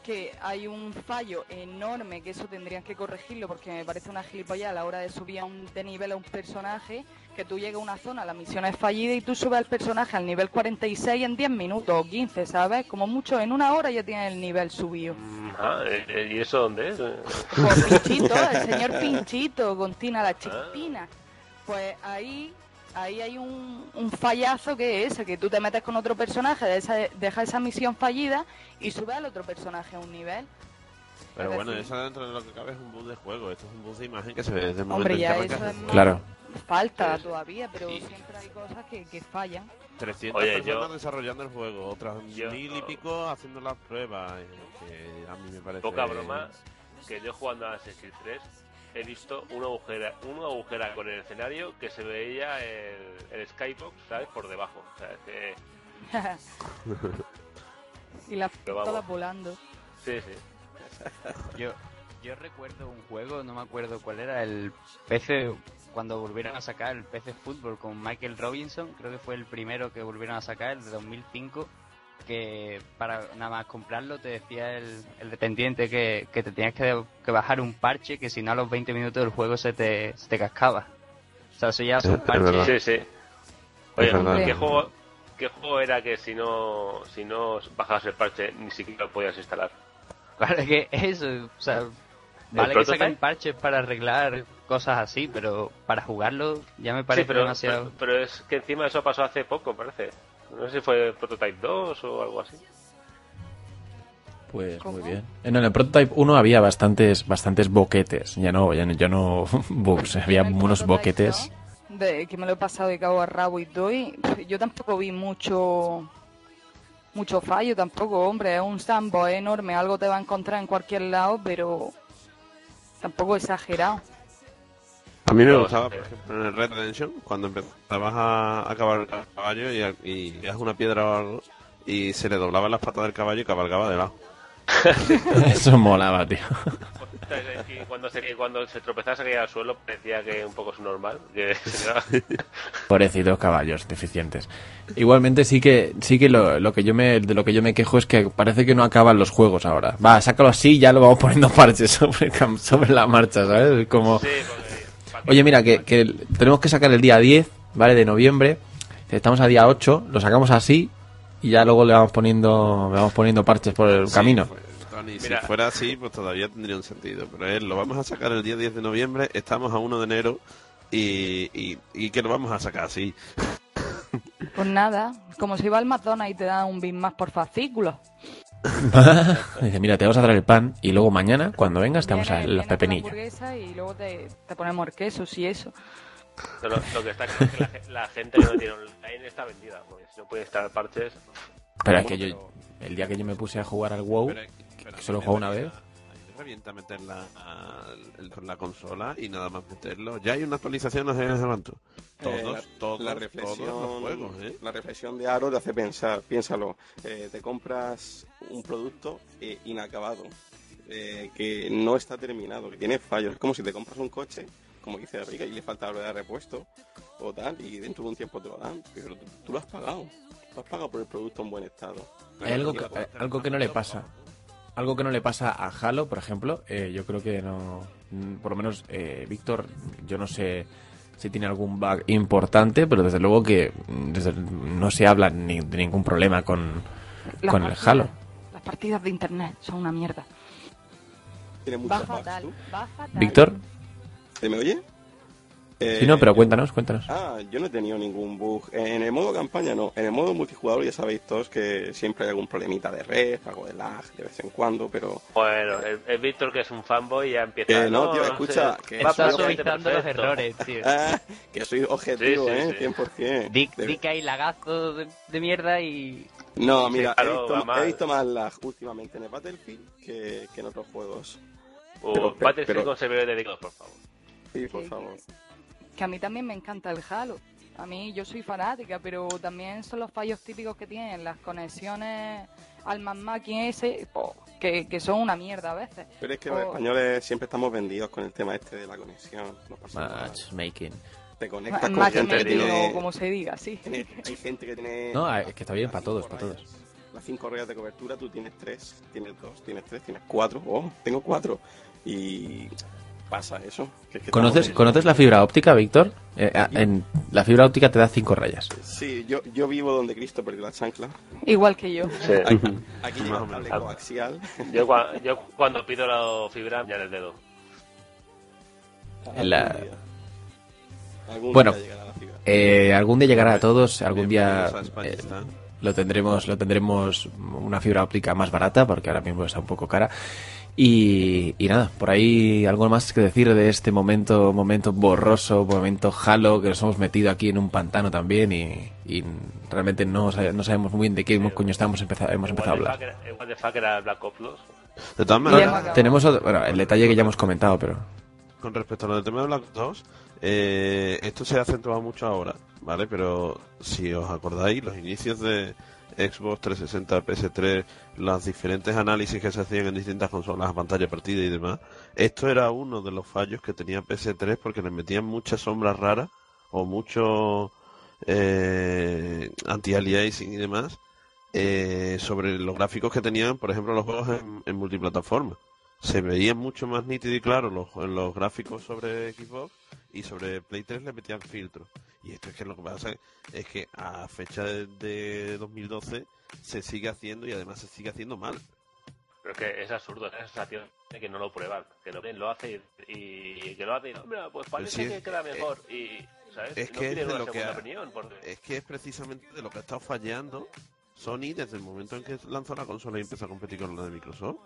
que hay un fallo enorme que eso tendrían que corregirlo porque me parece una gilipollas a la hora de subir a un, de nivel a un personaje que tú llegas a una zona, la misión es fallida y tú subes al personaje al nivel 46 en 10 minutos o 15, ¿sabes? Como mucho en una hora ya tienes el nivel subido. Mm, ah, eh, eh, ¿Y eso dónde es? Por Pinchito, el señor Pinchito con Tina la chispitina. Pues ahí ahí hay un, un fallazo que es ese, que tú te metes con otro personaje, de esa, deja esa misión fallida y subes al otro personaje a un nivel. Pero Es bueno, decir- eso dentro de lo que cabe es un bus de juego. Esto es un bus de imagen que se ve desde el momento Hombre, en que eso es juego. Claro. Falta Sí. todavía, pero siempre hay cosas que, que fallan. 300 Oye, personas yo- desarrollando el juego, otras Yo- mil y pico haciendo las pruebas. eh, Que a mí me parece. Poca broma, que yo jugando a Assassin's Creed 3 he visto una agujera, una agujera con el escenario que se veía el, el skybox, ¿sabes? Por debajo. O sea, que- y las todas volando. sí, sí. Yo, yo recuerdo un juego, no me acuerdo cuál era, el PC, cuando volvieron a sacar el PC Fútbol con Michael Robinson, creo que fue el primero que volvieron a sacar, el de 2005, que para nada más comprarlo te decía el, el dependiente que, que te tenías que, que bajar un parche, que si no a los 20 minutos el juego se te, se te cascaba. O sea, eso ya Es- son es parches. Sí, sí. Oye. ¿qué juego, ¿qué juego era que si no, si no bajabas el parche ni siquiera lo podías instalar? Claro, que eso, o sea, vale que sacan parches para arreglar cosas así, pero para jugarlo ya me parece sí, pero, demasiado... pero, pero es que encima eso pasó hace poco, parece. No sé si fue Prototype 2 o algo así. Pues ¿Cómo? muy bien. En el Prototype 1 había bastantes bastantes boquetes. Ya no, ya no, ya no bugs, había unos boquetes. 2, De, que me lo he pasado de cabo a rabo y todo. y, yo tampoco vi mucho mucho fallo tampoco, hombre. Es un sandbox enorme. Algo te va a encontrar en cualquier lado, pero tampoco exagerado. A mí me gustaba, sí. por ejemplo, en el Red Redemption, cuando empezabas a, a cabalgar el caballo y, y veías una piedra o algo, y se le doblaban las patas del caballo y cabalgaba de lado. Eso molaba, tío. Y cuando se, cuando se tropezaba se caía al suelo, parecía que un poco es normal. Que Pobrecitos caballos deficientes. Igualmente sí que sí que lo, lo que yo me de lo que yo me quejo es que parece que no acaban los juegos ahora. Va, sácalo así y ya lo vamos poniendo parches sobre cam- sobre la marcha, ¿sabes? Como Sí, Oye, mira que, que tenemos que sacar el día 10, ¿vale? De noviembre. Estamos a día 8, lo sacamos así y ya luego le vamos poniendo le vamos poniendo parches por el Sí, camino. pues, Tony, Mira. si fuera así, pues todavía tendría un sentido. Pero es, lo vamos a sacar el día 10 de noviembre, estamos a 1 de enero y, y, y que lo vamos a sacar así. Pues nada, como si va al McDonald's y te dan un bit más por fascículos. Dice, mira, te vamos a dar el pan y luego mañana, cuando vengas, te vamos a dar los pepinillos. hamburguesa y luego te, te ponemos el queso, y eso. Pero lo, que está claro es que la, la gente que no tiene online está vendida. Porque si no puede instalar parches. Pero es que yo, el día que yo me puse a jugar al WoW, Pero- pero que solo a mí juego me una vez. Revienta meterla a- el- con la consola y nada más meterlo. Ya hay una actualización hace cuánto. Todos, Eh, la- todos, la todos reflexión, los juegos, ¿eh? La reflexión de Aro te hace pensar, piénsalo, eh, te compras un producto eh, inacabado, eh, que no está terminado, que tiene fallos. Es como si te compras un coche, como dice Rica, y le falta la de repuesto o tal, y dentro de un tiempo te lo dan, pero tú, tú lo has pagado. Tú has pagado por el producto en buen estado. Hay algo que, algo que no le pasa. Algo que no le pasa a Halo, por ejemplo, eh, yo creo que no. mm, Por lo menos, eh, Víctor, yo no sé si tiene algún bug importante, pero desde luego que mm, desde- no se habla ni, de ningún problema con, Las con el Halo. Las partidas de internet son una mierda. Tiene muchos. Víctor, ¿Te me oye? Eh, sí, no, pero cuéntanos, cuéntanos. Ah, yo no he tenido ningún bug. En el modo campaña no. En el modo multijugador ya sabéis todos que siempre hay algún problemita de red, algo de lag de vez en cuando, pero... Bueno, el, el Víctor, que es un fanboy, ya empieza. Eh, no, tío, escucha, sé, que va Está soy perfecto, suavizando los perfecto. errores, tío. Ah, que soy objetivo, Sí, sí, ¿eh? sí. 100%. Di, De- di que hay lagazos de, de mierda y... No, mira, claro, he, visto, he visto más lag últimamente en el Battlefield que, que en otros juegos. O Pero- Battlefield pero- con servidores dedicados, por favor. Sí, por favor. Que a mí también me encanta el Halo. A mí yo soy fanática, pero también son los fallos típicos que tienen las conexiones al máquina ese, po, que, que son una mierda a veces. Pero es que los Oh. españoles siempre estamos vendidos con el tema este de la conexión. No. Matchmaking. Te conectas con gente que tiene... como se diga, sí. tiene- Hay gente que tiene... No, es que está bien para todos, para todos. Las cinco rayas de cobertura, tú tienes tres, tienes dos, tienes tres, tienes cuatro. Oh, tengo cuatro. Y pasa eso. que es que ¿Conoces, ¿Conoces la fibra óptica, Víctor? Eh, a- en, la fibra óptica te da cinco rayas. Sí, yo, yo vivo donde Cristo perdió la chancla. Igual que yo. Aquí, aquí cable menos. coaxial. Yo, yo cuando pido la fibra, ya en el dedo. En la- Algún Bueno. día llegará la fibra. Eh, algún día llegará a todos, algún día eh, lo tendremos, lo tendremos una fibra óptica más barata, porque ahora mismo está un poco cara. Y, y nada, por ahí algo más que decir de este momento, momento borroso, momento Halo, que nos hemos metido aquí en un pantano también y, y realmente no, no sabemos muy bien de qué coño estamos empezado, hemos empezado a hablar. de fuck era Black Ops 2. De todas maneras. Tenemos otro- bueno, el detalle que ya hemos comentado, pero con respecto a lo del tema de Black Ops 2, eh, esto se ha acentuado mucho ahora, ¿vale? Pero si os acordáis, los inicios de Xbox 360, PS3, los diferentes análisis que se hacían en distintas consolas, pantalla partida y demás, esto era uno de los fallos que tenía PS3 porque le metían muchas sombras raras o mucho eh, anti-aliasing y demás eh, sobre los gráficos que tenían, por ejemplo, los juegos en multiplataforma se veían mucho más nítido y claro los, en los gráficos sobre Xbox y sobre Play 3 le metían filtros. Y esto es que lo que pasa es que a fecha de, de 2012 se sigue haciendo y además se sigue haciendo mal. Pero es que es absurdo, esa sensación de que no lo prueban. Que lo ven, lo hace y, y que lo hace y, "No, mira, pues parece sí, que es- queda mejor. y, ¿sabes? es no que es lo que segunda ha- opinión. Porque... Es que es precisamente de lo que ha estado fallando Sony desde el momento en que lanzó la consola y empezó a competir con la de Microsoft.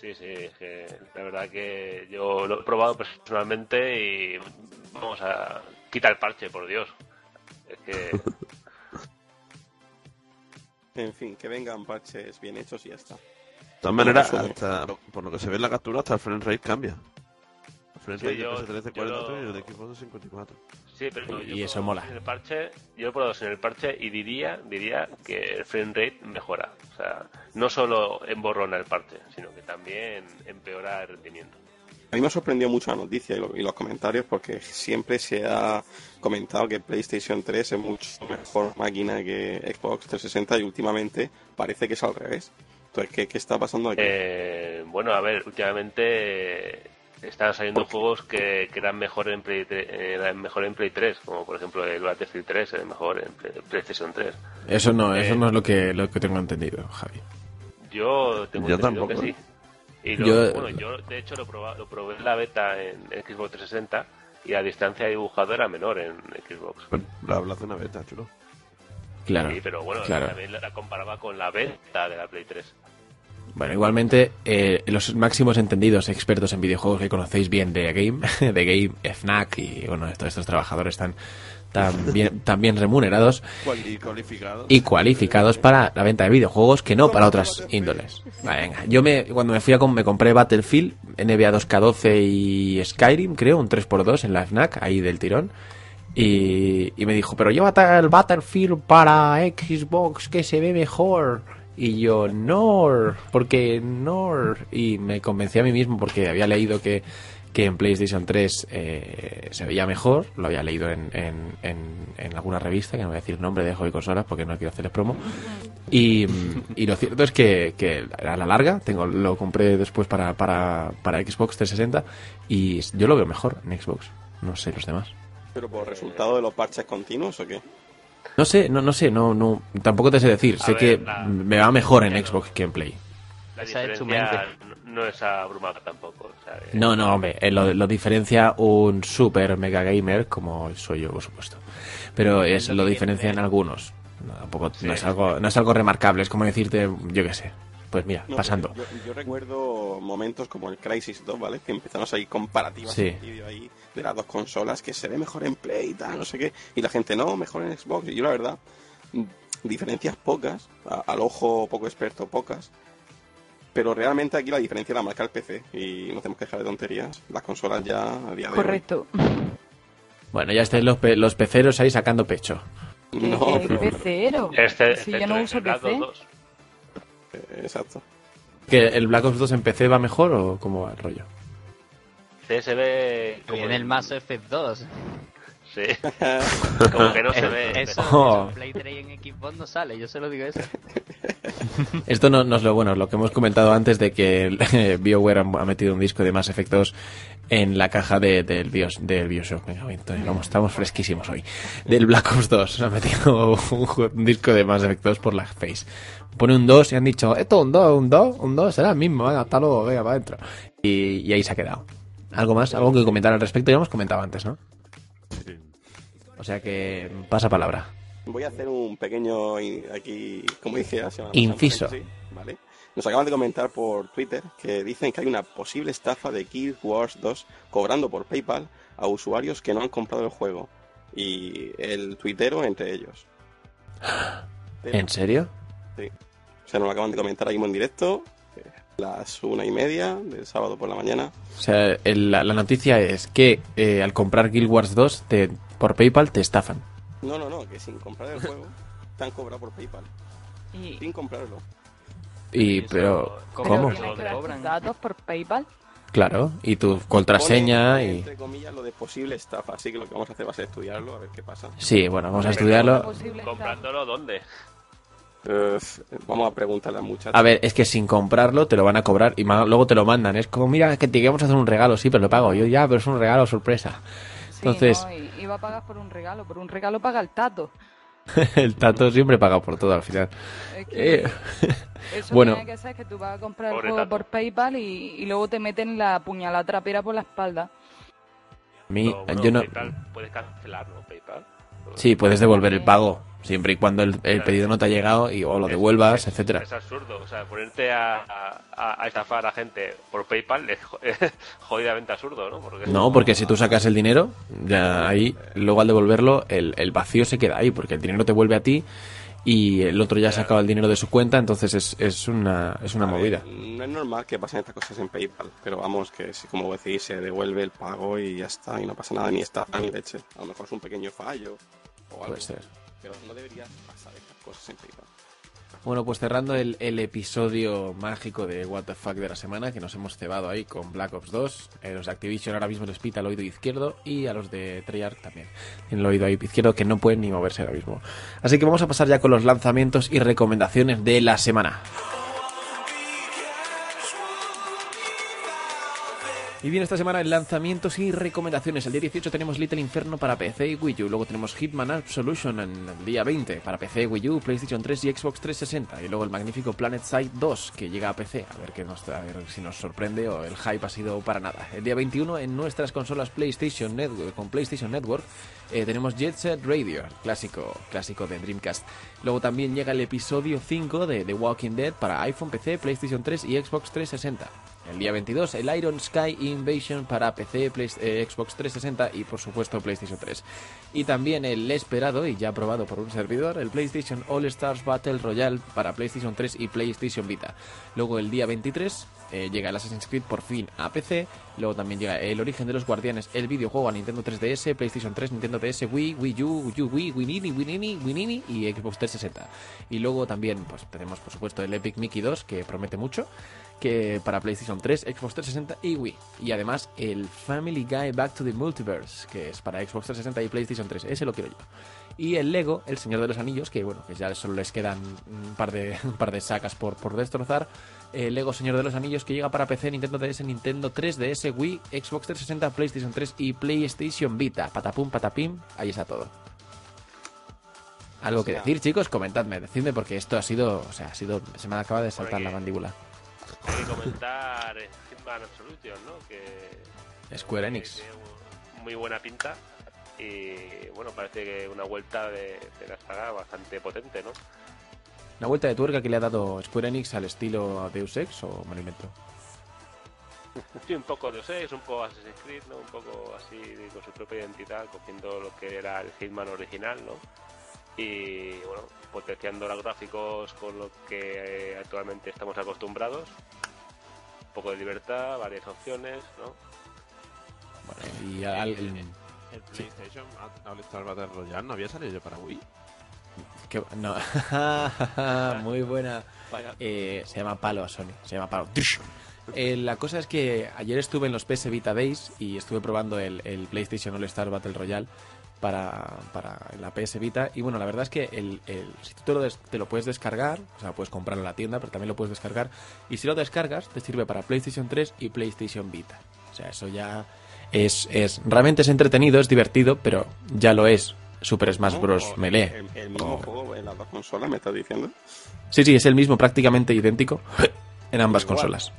Sí, sí, es que la verdad que yo lo he probado personalmente y vamos a quitar el parche, por Dios. Es que En fin, que vengan parches bien hechos y ya está. De todas maneras, resumen. hasta, por lo que se ve en la captura, hasta el frame rate cambia. Sí, yo- al PS3 de yo lo- 44 y el de Xbox de 54. Sí, pero no, Y eso mola. sin el parche, yo he probado sin el parche y diría, diría que el frame rate mejora. O sea, no solo emborrona el parche, sino que también empeora el rendimiento. A mí me sorprendió mucho la noticia y, lo- y los comentarios porque siempre se ha comentado que PlayStation 3 es mucho mejor máquina que Xbox 360 y últimamente parece que es al revés. Entonces, ¿qué, qué está pasando aquí? Eh, bueno, a ver, últimamente están saliendo juegos que, que eran mejor en Play 3, eh, eran mejor en Play 3, como por ejemplo el Battlefield 3 es mejor en Play- PlayStation 3. Eso no, eso Eh, no es lo que, lo que tengo entendido, Javi. Yo tengo Yo entendido tampoco, que sí. Y lo- Yo- bueno, yo de hecho lo, proba- lo probé en la beta en Xbox 360 y la distancia de dibujado era menor en Xbox. La hablas de una beta, chulo. Claro. Sí, pero bueno, claro. también la comparaba con la beta de la Play 3. Bueno, igualmente, eh, los máximos entendidos expertos en videojuegos que conocéis bien de Game, de Game, FNAC y bueno, todos estos trabajadores tan, tan, bien, tan bien remunerados y cualificados para la venta de videojuegos que no para otras índoles. Vale, venga. Yo me, cuando me fui a com- me compré Battlefield, NBA 2K12 y Skyrim, creo, un 3x2 en la FNAC, ahí del tirón. Y, y me dijo, pero llévate el Battlefield para Xbox que se ve mejor. Y yo, no, porque no. Y me convencí a mí mismo porque había leído que, que en PlayStation 3 eh, se veía mejor. Lo había leído en, en, en, en alguna revista, que no voy a decir nombre de juego y consolas porque no quiero hacerles promo. Y, y lo cierto es que, que a la larga, tengo lo compré después para, para, para Xbox 360 y yo lo veo mejor en Xbox. No sé los demás. ¿Pero por resultado de los parches continuos o qué? No sé, no, no sé, no, no, tampoco te sé decir. A sé ver, que la- me va mejor en Xbox que en Play. La diferencia no- no es abrumadora tampoco. o sea, eh, No, no, hombre, eh, lo, lo diferencia un super mega gamer como soy yo, por supuesto. Pero es lo diferencia en algunos. No, tampoco, no es algo, no es algo remarcable, es como decirte, yo qué sé. Pues mira, No, pasando. Yo, yo recuerdo momentos como el Crisis 2, ¿vale? Que empezaron a salir comparativas Sí. en vídeo ahí de las dos consolas, que se ve mejor en Play y tal, no sé qué. Y la gente, no, mejor en Xbox. Y yo, la verdad, mm, diferencias pocas, a- al ojo poco experto, pocas. Pero realmente aquí la diferencia la marca el PC. Y no tenemos que dejar de tonterías. Las consolas ya a día de hoy. Correcto. Bueno, ya estén los, pe- los peceros ahí sacando pecho. No, pero- pecero. Este, Si yo no uso Black PC. Ops 2. Exacto. ¿Que el Black Ops 2 en PC va mejor o cómo va el rollo? CSB como Viene el Mass Effect 2. Sí. como que no se ve. Eso, Oh. eso en Play 3 y en Xbox no sale, yo se lo digo eso. Esto no, no es lo bueno, lo que hemos comentado antes de que eh, BioWare ha, metido un disco de Mass Effect 2 en la caja de- del, Bios, del Bioshock. Venga, Tony, vamos, estamos fresquísimos hoy. Del Black Ops 2 ha metido un, disco de Mass Effect 2 por la face. Pone un 2 y han dicho, esto un 2, un 2, un 2, será el mismo, venga, hasta luego, venga, para adentro. Y, y ahí se ha quedado. ¿Algo más? ¿Algo que comentar al respecto? Ya hemos comentado antes, ¿no? O sea que pasa palabra. Voy a hacer un pequeño aquí, como pasada, Inciso. sí, ¿vale? Nos acaban de comentar por Twitter que dicen que hay una posible estafa de Gears Wars 2 cobrando por PayPal a usuarios que no han comprado el juego. Y el tuitero entre ellos. ¿En serio? Sí. O sea, nos lo acaban de comentar ahí en directo, eh, las una y media del sábado por la mañana. O sea, el- la, la noticia es que eh, al comprar Guild Wars 2 te, por PayPal te estafan. No, no, no, que sin comprar el juego te han cobrado por PayPal. Y, Sin comprarlo. Y, Eso- pero, ¿cómo? datos por PayPal. Claro, y tu contraseña Pone, y... Entre comillas, lo de posible estafa. Así que lo que vamos a hacer va a ser estudiarlo, a ver qué pasa. Sí, bueno, vamos a estudiarlo. ¿Comprándolo dónde? Vamos a preguntarle a muchachos. A ver, es que sin comprarlo te lo van a cobrar y luego te lo mandan. Es como, mira, que te queremos hacer un regalo, sí, pero lo pago yo ya, pero es un regalo sorpresa. Sí, Entonces- no, y- iba a pagar por un regalo, por un regalo paga el tato. El tato siempre paga por todo al final. Es que Eh, eso bueno. tiene que ser que tú vas a comprar el juego tato. por PayPal y, y luego te meten la puñalada trapera por la espalda. a mí, Pero, bueno, yo no... PayPal puedes cancelar, ¿no? PayPal. Sí, puedes devolver el pago, siempre y cuando el, el pedido no te ha llegado y o lo devuelvas, es- etcétera. Es absurdo, o sea, ponerte a, a, a estafar a gente por PayPal es jo- es jodidamente absurdo, ¿no? Porque No, porque si tú sacas el dinero, ya ahí, luego al devolverlo, el, el vacío se queda ahí, porque el dinero te vuelve a ti y el otro ya ha sacado el dinero de su cuenta, entonces es, es una, es una ver, movida. No es normal que pasen estas cosas en PayPal, pero vamos, que si como decís, se devuelve el pago y ya está, y no pasa nada, ni estafa ni leche. A lo mejor es un pequeño fallo o algo. Puede ser. Pero no debería pasar estas cosas en PayPal. Bueno, pues cerrando el, episodio mágico de What the Fuck de la semana, que nos hemos cebado ahí con Black Ops 2. Eh, los de Activision ahora mismo les pita el oído izquierdo y a los de Treyarch también. En el oído ahí izquierdo que no pueden ni moverse ahora mismo. Así que vamos a pasar ya con los lanzamientos y recomendaciones de la semana. Y bien, esta semana en lanzamientos y recomendaciones. El día 18 tenemos Little Inferno para PC y Wii U. Luego tenemos Hitman Absolution en el día 20 para PC, Wii U, PlayStation 3 y Xbox 360. Y luego el magnífico Planet Side 2 que llega a PC. A ver, qué nos, a ver si nos sorprende o el hype ha sido para nada. El día 21 en nuestras consolas PlayStation Network, con PlayStation Network eh, tenemos Jet Set Radio, clásico, clásico de Dreamcast. Luego también llega el episodio 5 de The Walking Dead para iPhone, PC, PlayStation 3 y Xbox 360. El día 22, el Iron Sky Invasion para PC, eh, Xbox 360 y por supuesto PlayStation 3. Y también el esperado y ya probado por un servidor, el PlayStation All Stars Battle Royale para PlayStation 3 y PlayStation Vita. Luego el día 23 eh, llega el Assassin's Creed por fin a PC. Luego también llega El Origen de los Guardianes, el videojuego a Nintendo 3DS, PlayStation 3, Nintendo DS, Wii, Wii U, Wii U, Wii, Winini, Winini, Winini y Xbox 360. Y luego también pues tenemos por supuesto el Epic Mickey 2 que promete mucho que para PlayStation 3, Xbox 360 y Wii. Y además el Family Guy Back to the Multiverse, que es para Xbox 360 y PlayStation 3. Ese lo quiero yo. Y el Lego, El Señor de los Anillos, que bueno, que ya solo les quedan un par de, un par de sacas por, por destrozar. El Lego Señor de los Anillos que llega para PC, Nintendo DS, Nintendo 3DS, Wii, Xbox 360, PlayStation 3 y PlayStation Vita. Patapum, patapim, ahí está todo. Algo que decir, chicos, comentadme, decidme porque esto ha sido, o sea, ha sido, se me acaba de saltar la mandíbula. Hay que comentar eh, Hitman Absolution, ¿no? Que Square Enix. tiene muy buena pinta y bueno, parece que una vuelta de, de la saga bastante potente, ¿no? Una vuelta de tuerca que le ha dado Square Enix al estilo Deus Ex o me lo invento. Sí, un poco de Osex, un poco Assassin's Creed, ¿no? Un poco así con su propia identidad, cogiendo lo que era el Hitman original, ¿no? Y bueno, potenciando los gráficos con lo que eh, actualmente estamos acostumbrados. Un poco de libertad, varias opciones, ¿no? Bueno, y al- El, el PlayStation All Star Battle Royale no había salido yo para Wii. que- no. Muy buena. Eh, se llama palo a Sony. Se llama palo. Eh, la cosa es que ayer estuve en los PS Vita Days y estuve probando el, el PlayStation All Star Battle Royale para, para la PS Vita. Y bueno, la verdad es que el, el- si tú te lo, des- te lo puedes descargar, o sea, puedes comprarlo en la tienda, pero también lo puedes descargar. Y si lo descargas, te sirve para PlayStation 3 y PlayStation Vita. O sea, eso ya es, es realmente es entretenido, es divertido, pero ya lo es. Super Smash Bros. Melee. El, el mismo O- juego en las dos consolas, me estás diciendo. Sí, sí, es el mismo, prácticamente idéntico en ambas Igual. consolas.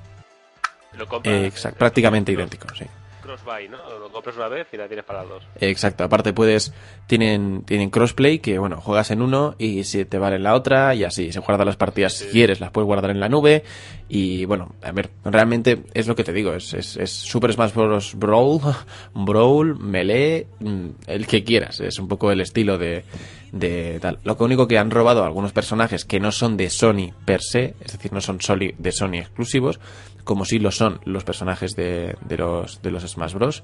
Lo compras, Eh, exacto, prácticamente idéntico, sí. Crossbuy, ¿no? Lo compras una vez y la tienes para las dos. Exacto, aparte puedes, tienen, tienen crossplay que bueno, juegas en uno y si te vale en la otra y así, se guardan las partidas si quieres, las puedes guardar en la nube y bueno, a ver, realmente es lo que te digo, es, es, es Super Smash Bros. Brawl, Brawl, Melee, mm, el que quieras, es un poco el estilo de, de tal. Lo único que han robado algunos personajes que no son de Sony per se, es decir, no son de Sony exclusivos, como sí lo son los personajes de, de los, de los Smash Bros.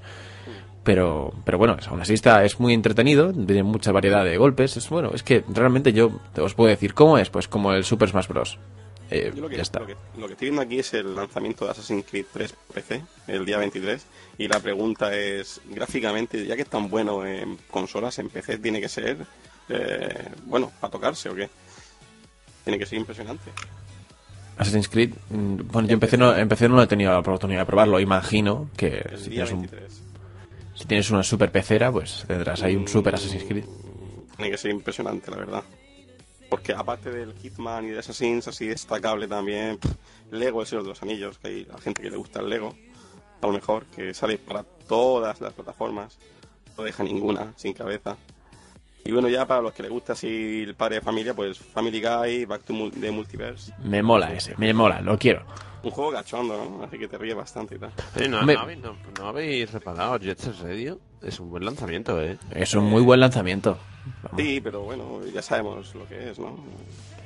Pero, pero bueno, aún así está, es muy entretenido, tiene mucha variedad de golpes. Es bueno, es que realmente yo te os puedo decir cómo es, pues como el Super Smash Bros. Eh, Yo lo que, ya está. Lo que, lo que estoy viendo aquí es el lanzamiento de Assassin's Creed 3 PC, el día 23. Y la pregunta es, gráficamente, ya que es tan bueno en consolas, en PC tiene que ser, eh, bueno, para tocarse o qué. Tiene que ser impresionante. Assassin's Creed, mm, bueno, yo empecé no, empecé no he tenido la oportunidad de probarlo. Imagino que El si tienes, un- 23. si tienes una super pecera, pues tendrás ahí un super Assassin's Creed. Tiene que ser impresionante, la verdad. Porque aparte del Hitman y de Assassins, así destacable también, pff, Lego, el Señor de los Anillos, que hay a gente que le gusta el Lego, a lo mejor, que sale para todas las plataformas, no deja ninguna sin cabeza. Y bueno, ya para los que les gusta así el padre de familia, pues Family Guy, Back to Mul- the Multiverse. Me mola ese, me mola, lo quiero. un juego cachondo, ¿no? Así que te ríes bastante y tal. Oye, ¿no, Me- no habéis, no- no habéis reparado Jet Set Radio? Es un buen lanzamiento, ¿eh? Es un muy buen lanzamiento. Vamos. Sí, pero bueno, ya sabemos lo que es, ¿no?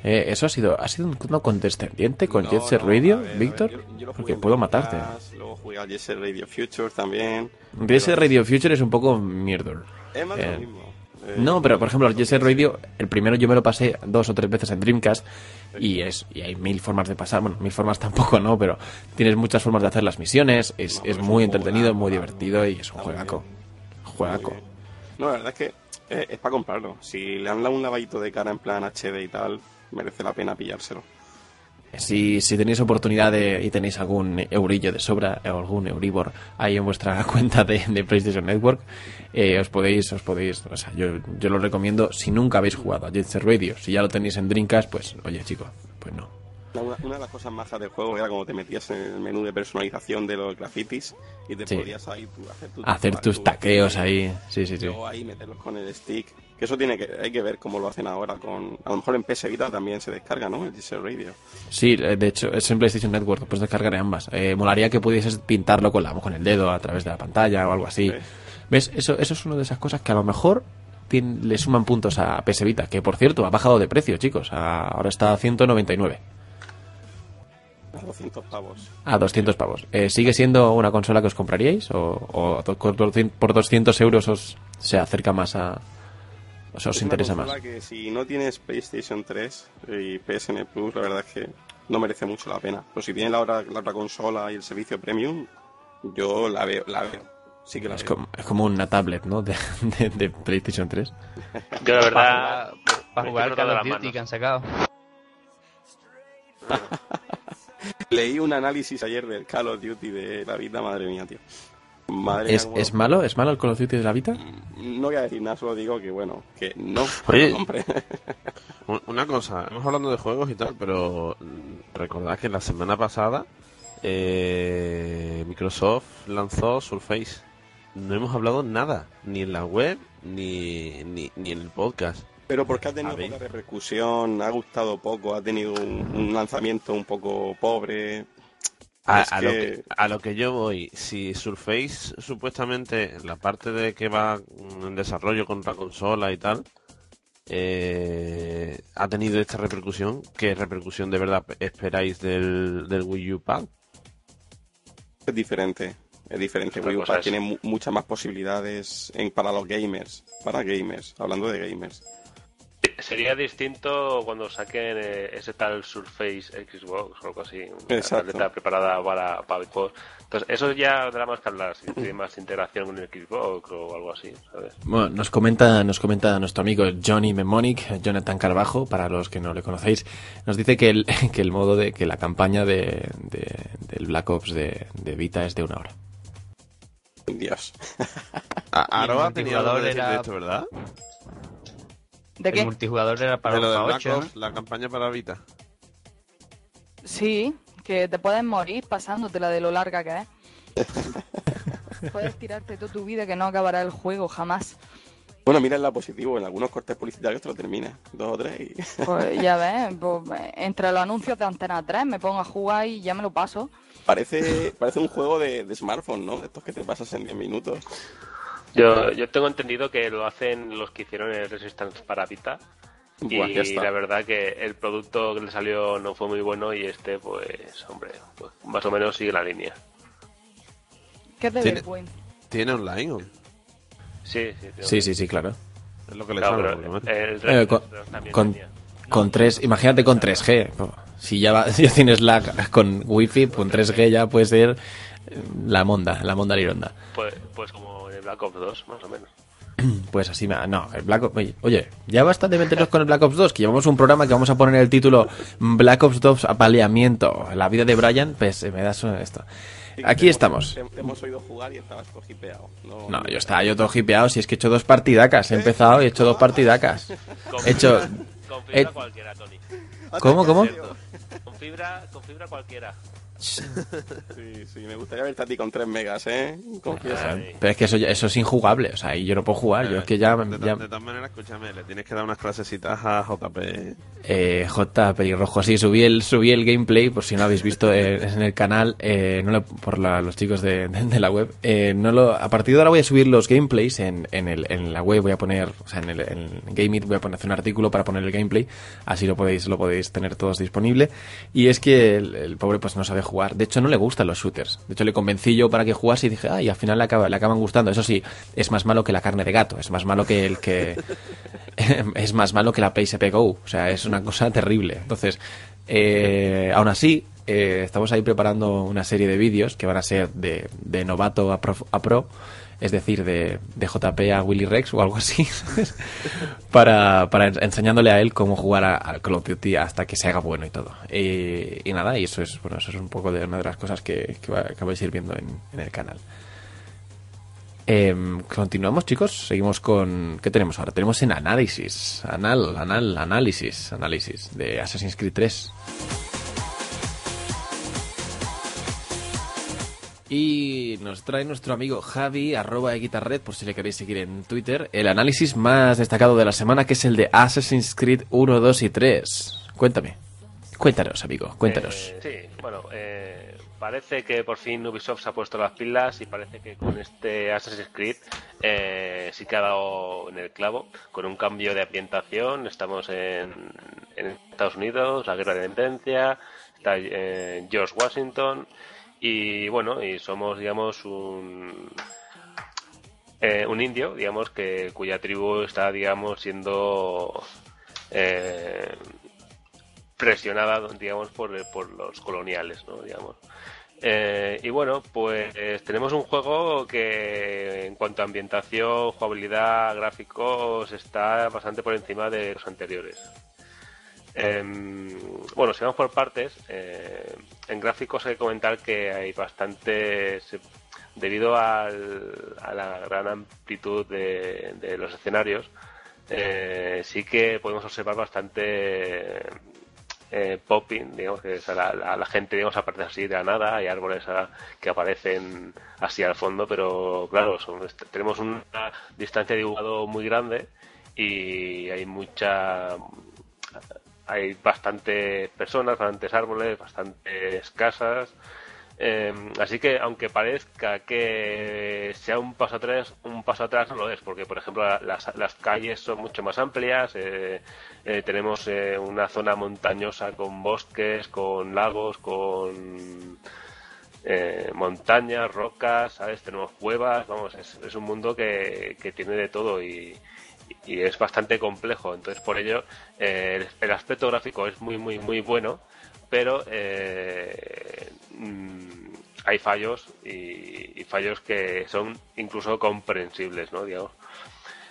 Eh, ¿Eso ha sido, ha sido un no condescendiente con No, Jet Set no, Radio, a ver, a Víctor? ver, yo- yo lo jugué Porque puedo matarte. Luego jugué al Jet Set Radio Future también. Jet Set Radio Future es un poco mierder. Es más Eh, lo mismo. Eh, No, pero por ejemplo, el es- Radio, el primero yo me lo pasé dos o tres veces en Dreamcast y es y hay mil formas de pasar, bueno, mil formas tampoco, ¿no? Pero tienes muchas formas de hacer las misiones, es, No, es es muy un entretenido, muy divertido y es un juegaco. Juegaco. No, la verdad es que eh, es para comprarlo. Si le han dado un lavadito de cara en plan HD y tal, merece la pena pillárselo. Si, si tenéis oportunidad de, y tenéis algún eurillo de sobra o algún Euribor ahí en vuestra cuenta de, de PlayStation Network, eh, os podéis, os podéis, o sea, yo, yo lo recomiendo si nunca habéis jugado a Jet Set Radio. Si ya lo tenéis en Dreamcast, pues, oye, chicos, pues no. Una, una de las cosas majas del juego era como te metías en el menú de personalización de los grafitis y te Sí. podías ahí tú hacer, tu- Hacer tu- tus tu- taqueos ahí, sí, sí, sí. Luego ahí meterlos con el stick. Que eso tiene que, hay que ver cómo lo hacen ahora con, a lo mejor en PS Vita también se descarga, ¿no? El Diesel Radio. Sí, eh, de hecho, es en PlayStation Network, puedes descargar ambas. Eh, molaría que pudieses pintarlo con, la, con el dedo a través de la pantalla o algo así. Sí. ¿Ves? Eso, eso es una de esas cosas que a lo mejor tien- le suman puntos a PS Vita, que por cierto ha bajado de precio, chicos. A- ahora está a 199, A 200 pavos. a 200 pavos. Eh, ¿Sigue siendo una consola que os compraríais? ¿O, por 200 por 200 euros os se acerca más a... O sea, os Es una interesa más? que si no tienes PlayStation 3 y PSN Plus, la verdad es que no merece mucho la pena. Pero si tienes la otra, la otra consola y el servicio premium, yo la veo, la veo. Sí que la Es veo. como, es como una tablet, ¿no? De, de- de PlayStation 3. Yo la verdad. Para jugar, Call of Duty que han sacado. Leí un análisis ayer del Call of Duty de la vida, madre mía, tío. Madre mía, ¿Es, ¿Es malo? ¿Es malo el Call of Duty de la Vita? No voy a decir nada, solo digo que bueno, que no. Oye. Una cosa, hemos hablando de juegos y tal, pero mm, recordad que la semana pasada eh, Microsoft lanzó Surface. No hemos hablado nada, ni en la web, ni, ni, ni en el podcast. Pero porque ha tenido poca repercusión, ha gustado poco, ha tenido un, un lanzamiento un poco pobre. A, lo que- a lo que yo voy, si Surface supuestamente, la parte de que va en desarrollo contra consola y tal, eh, ha tenido esta repercusión, ¿qué repercusión de verdad esperáis del, del Wii U Pad? Es diferente. Es diferente. Wii U es- tiene mu- muchas más posibilidades en, para los gamers. Para gamers, hablando de gamers. Sería distinto cuando saquen eh, ese tal Surface Xbox o algo así, una tableta preparada para, para el juego. Entonces, eso ya tendrá más que hablar, si tiene más integración con el Xbox o algo así, ¿sabes? Bueno, nos comenta, nos comenta nuestro amigo Johnny Mnemonic, Jonathan Carbajo, para los que no le conocéis, nos dice que el, que el modo de, que la campaña de, de- del Black Ops de, de Vita es de una hora. Dios. A- Y el Aroa tenía algo de era- esto, ¿verdad? ¿De El qué? multijugador era para de lo los de pa' Black 8, ¿no? Ops, la campaña para Vita. Sí, que te puedes morir pasándotela de lo larga que es. puedes tirarte toda tu vida que no acabará el juego jamás. Bueno, mira el lado positivo. En algunos cortes publicitarios te lo termina. Dos o tres y... Pues ya ves, pues, entre los anuncios de Antena 3 me pongo a jugar y ya me lo paso. Parece, parece un juego de, de smartphone, ¿no? De estos que te pasas en 10 minutos. Yo, yo tengo entendido que lo hacen los que hicieron el Resistance para Vita. Buah, Y la verdad que el producto que le salió no fue muy bueno y este, pues, hombre, pues, más o menos sigue la línea. ¿Qué es de Tiene-? ¿Tiene online? o? Sí, sí. sí. Sí, claro. Es lo que le Claro, el Eh, con, con tres, imagínate con 3G. Si ya, va- si ya tienes lag con wifi, con 3G ya puede ser eh, la monda, la monda lironda. Pues, pues como en el Black Ops 2, más o menos. Pues así me... No, el Black Ops... Oye, oye, ya basta de meternos con el Black Ops 2, que llevamos un programa que vamos a poner el título Black Ops 2 apaleamiento. La vida de Brian, pues eh, me das esto. Aquí te hemos- estamos. Te, te hemos oído jugar y estabas todo hipeado. No, No, yo estaba yo todo hipeado, si es que he hecho dos partidacas. He empezado y he hecho dos partidacas. He hecho... Tony. ¿Cómo, cómo? Con fibra, con fibra cualquiera. Sí, sí, me gustaría verte a ti con 3 megas, ¿eh? Confiesa. Pero es que eso, ya- eso es injugable, o sea, y yo no puedo jugar, yo es que ya... De, ya- de todas maneras, escúchame, le tienes que dar unas clasecitas a JP. Eh, J pelirrojo, sí, subí el, subí el gameplay, por si no lo habéis visto eh, es en el canal, eh, no lo- por la- los chicos de, de- de la web. Eh, no lo, a partir de ahora voy a subir los gameplays en, en, el, en la web, voy a poner, o sea, en el en Game It voy a poner un artículo para poner el gameplay, así lo podéis, lo podéis tener todos disponible. Y es que el, el pobre pues no sabe jugar, de hecho no le gustan los shooters, de hecho le convencí yo para que jugase y dije, ay, al final le, acaba, le acaban gustando, eso sí, es más malo que la carne de gato, es más malo que el que... es más malo que la PlayStation Go. O sea, es una cosa terrible. Entonces, eh, aún así, eh, estamos ahí preparando una serie de vídeos que van a ser de, novato a a pro, es decir, de, de JP a Willy Rex o algo así, para, para en- enseñándole a él cómo jugar a, a Call of Duty hasta que se haga bueno y todo. Y, nada, y eso es, bueno, eso es un poco de una de las cosas que, que, va- vais a ir viendo en, en el canal. Em, continuamos, chicos. Seguimos con. ¿Qué tenemos ahora? Tenemos en análisis. Anal, anal, análisis. Análisis de Assassin's Creed 3. Y nos trae nuestro amigo Javi, arroba de Guitarred, por si le queréis seguir en Twitter, el análisis más destacado de la semana, que es el de Assassin's Creed 1, 2 y 3. Cuéntame. Cuéntanos, amigo, cuéntanos. Eh, sí, bueno, eh, parece que por fin Ubisoft se ha puesto las pilas y parece que con este Assassin's Creed eh, sí que ha dado en el clavo, con un cambio de ambientación. Estamos en, en Estados Unidos, la guerra de independencia, está eh, George Washington y bueno, y somos, digamos, un, eh, un indio, digamos, que cuya tribu está, digamos, siendo eh, presionada, digamos, por, por los coloniales, ¿no? Digamos. Eh, y bueno, pues tenemos un juego que en cuanto a ambientación, jugabilidad, gráficos, está bastante por encima de los anteriores. Em, bueno, si vamos por partes, eh, en gráficos hay que comentar que hay bastantes, debido al- a la gran amplitud de, los escenarios, eh, sí que podemos observar bastante eh, popping, digamos que a la, gente digamos aparece así de la nada, hay árboles que aparecen así al fondo, pero claro, son- est- tenemos una distancia de dibujado muy grande y hay mucha hay bastantes personas, bastantes árboles, bastantes casas. Eh, así que aunque parezca que sea un paso atrás, un paso atrás no lo es, porque por ejemplo la- las, las calles son mucho más amplias, eh, eh, tenemos eh, una zona montañosa con bosques, con lagos, con eh, montañas, rocas, ¿sabes? Tenemos cuevas, vamos, es, es un mundo que, que tiene de todo y, y es bastante complejo. Entonces, por ello, eh, el, aspecto gráfico es muy, muy, muy bueno, pero eh, mm, hay fallos y, y fallos que son incluso comprensibles, ¿no? Digamos.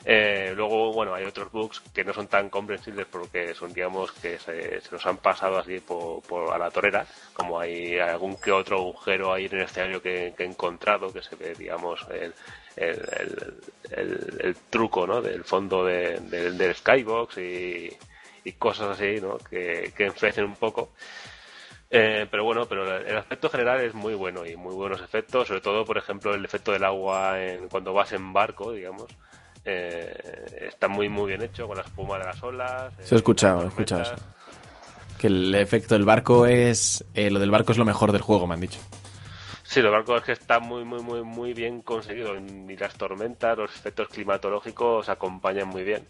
Eh, luego, bueno, hay otros bugs que no son tan comprensibles porque son, digamos, que se, se nos han pasado así por, por a la torera, como hay algún que otro agujero ahí en el escenario que, que he encontrado, que se ve, digamos, el, el, el- el- el truco, ¿no? Del fondo de- del- del skybox y, y cosas así, ¿no? Que, que enfrecen un poco. Eh, pero bueno, pero el aspecto general es muy bueno y muy buenos efectos, sobre todo, por ejemplo, el efecto del agua en, cuando vas en barco, digamos. Eh, está muy muy bien hecho con la espuma de las olas. Se he escuchado, he escuchado. Que el efecto del barco es... eh, lo del barco es lo mejor del juego, me han dicho. Sí, los barcos es que está muy muy muy muy bien conseguido y las tormentas, los efectos climatológicos acompañan muy bien.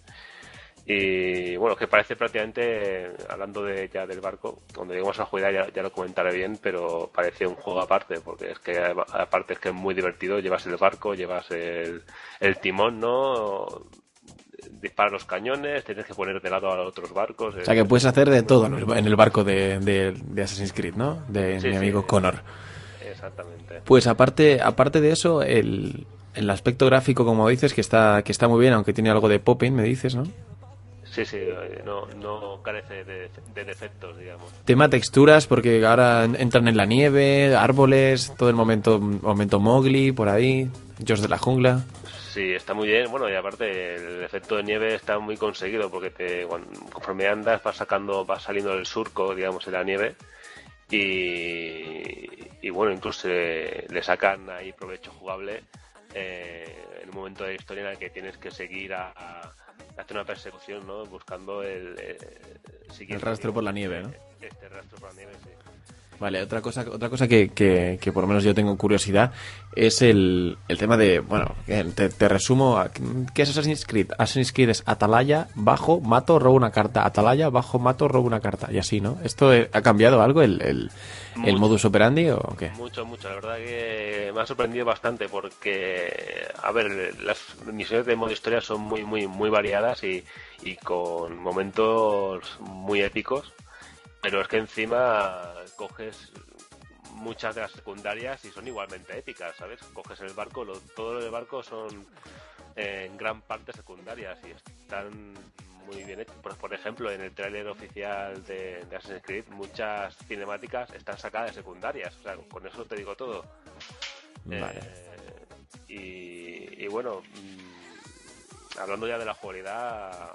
Y bueno, que parece prácticamente, hablando de ya del barco, cuando lleguemos a jugar ya, ya lo comentaré bien, pero parece un juego aparte, porque es que aparte es que es muy divertido, llevas el barco, llevas el, el timón, ¿no? Disparas los cañones, tienes que poner de lado a los otros barcos. O sea que puedes hacer de todo en el, barco de, de- de Assassin's Creed, ¿no? De Sí, mi sí. amigo Connor. Exactamente. Pues aparte, aparte de eso, el, el aspecto gráfico, como dices, que está, que está muy bien, aunque tiene algo de popping, me dices, ¿no? Sí, sí, eh, no, no carece de, de defectos, digamos. Tema texturas, porque ahora entran en la nieve, árboles, todo el momento, momento Mowgli, por ahí. George de la jungla. Sí, está muy bien. Bueno, y aparte el efecto de nieve está muy conseguido porque te, conforme andas vas sacando, vas saliendo del surco, digamos, en la nieve. Y, y bueno, incluso le sacan ahí provecho jugable eh, en un momento de la historia en el que tienes que seguir a, a- hacer una persecución, ¿no? Buscando el, eh, siguiendo, El rastro por la nieve, este- Este rastro por la nieve, sí. Vale, otra cosa, otra cosa que, que, que por lo menos yo tengo curiosidad es el, el tema de, bueno, que te, te resumo, a- ¿qué es Assassin's Creed? Assassin's Creed es Atalaya, bajo, mato, robo una carta, Atalaya, bajo, mato, robo una carta, y así, ¿no? ¿Esto eh, ha cambiado algo el, el, el modus operandi o qué? Mucho, mucho. La verdad que me ha sorprendido bastante porque, a ver, las misiones de modo historia son muy, muy, muy variadas y, y con momentos muy épicos. Pero es que encima coges muchas de las secundarias y son igualmente épicas, ¿sabes? Coges el barco, lo, todo lo del barco son eh, en gran parte secundarias y están muy bien hechos. Por, por ejemplo, en el tráiler oficial de, de Assassin's Creed, muchas cinemáticas están sacadas de secundarias. O sea, con eso te digo todo. Vale. Eh, y, y bueno, mm, hablando ya de la jugabilidad,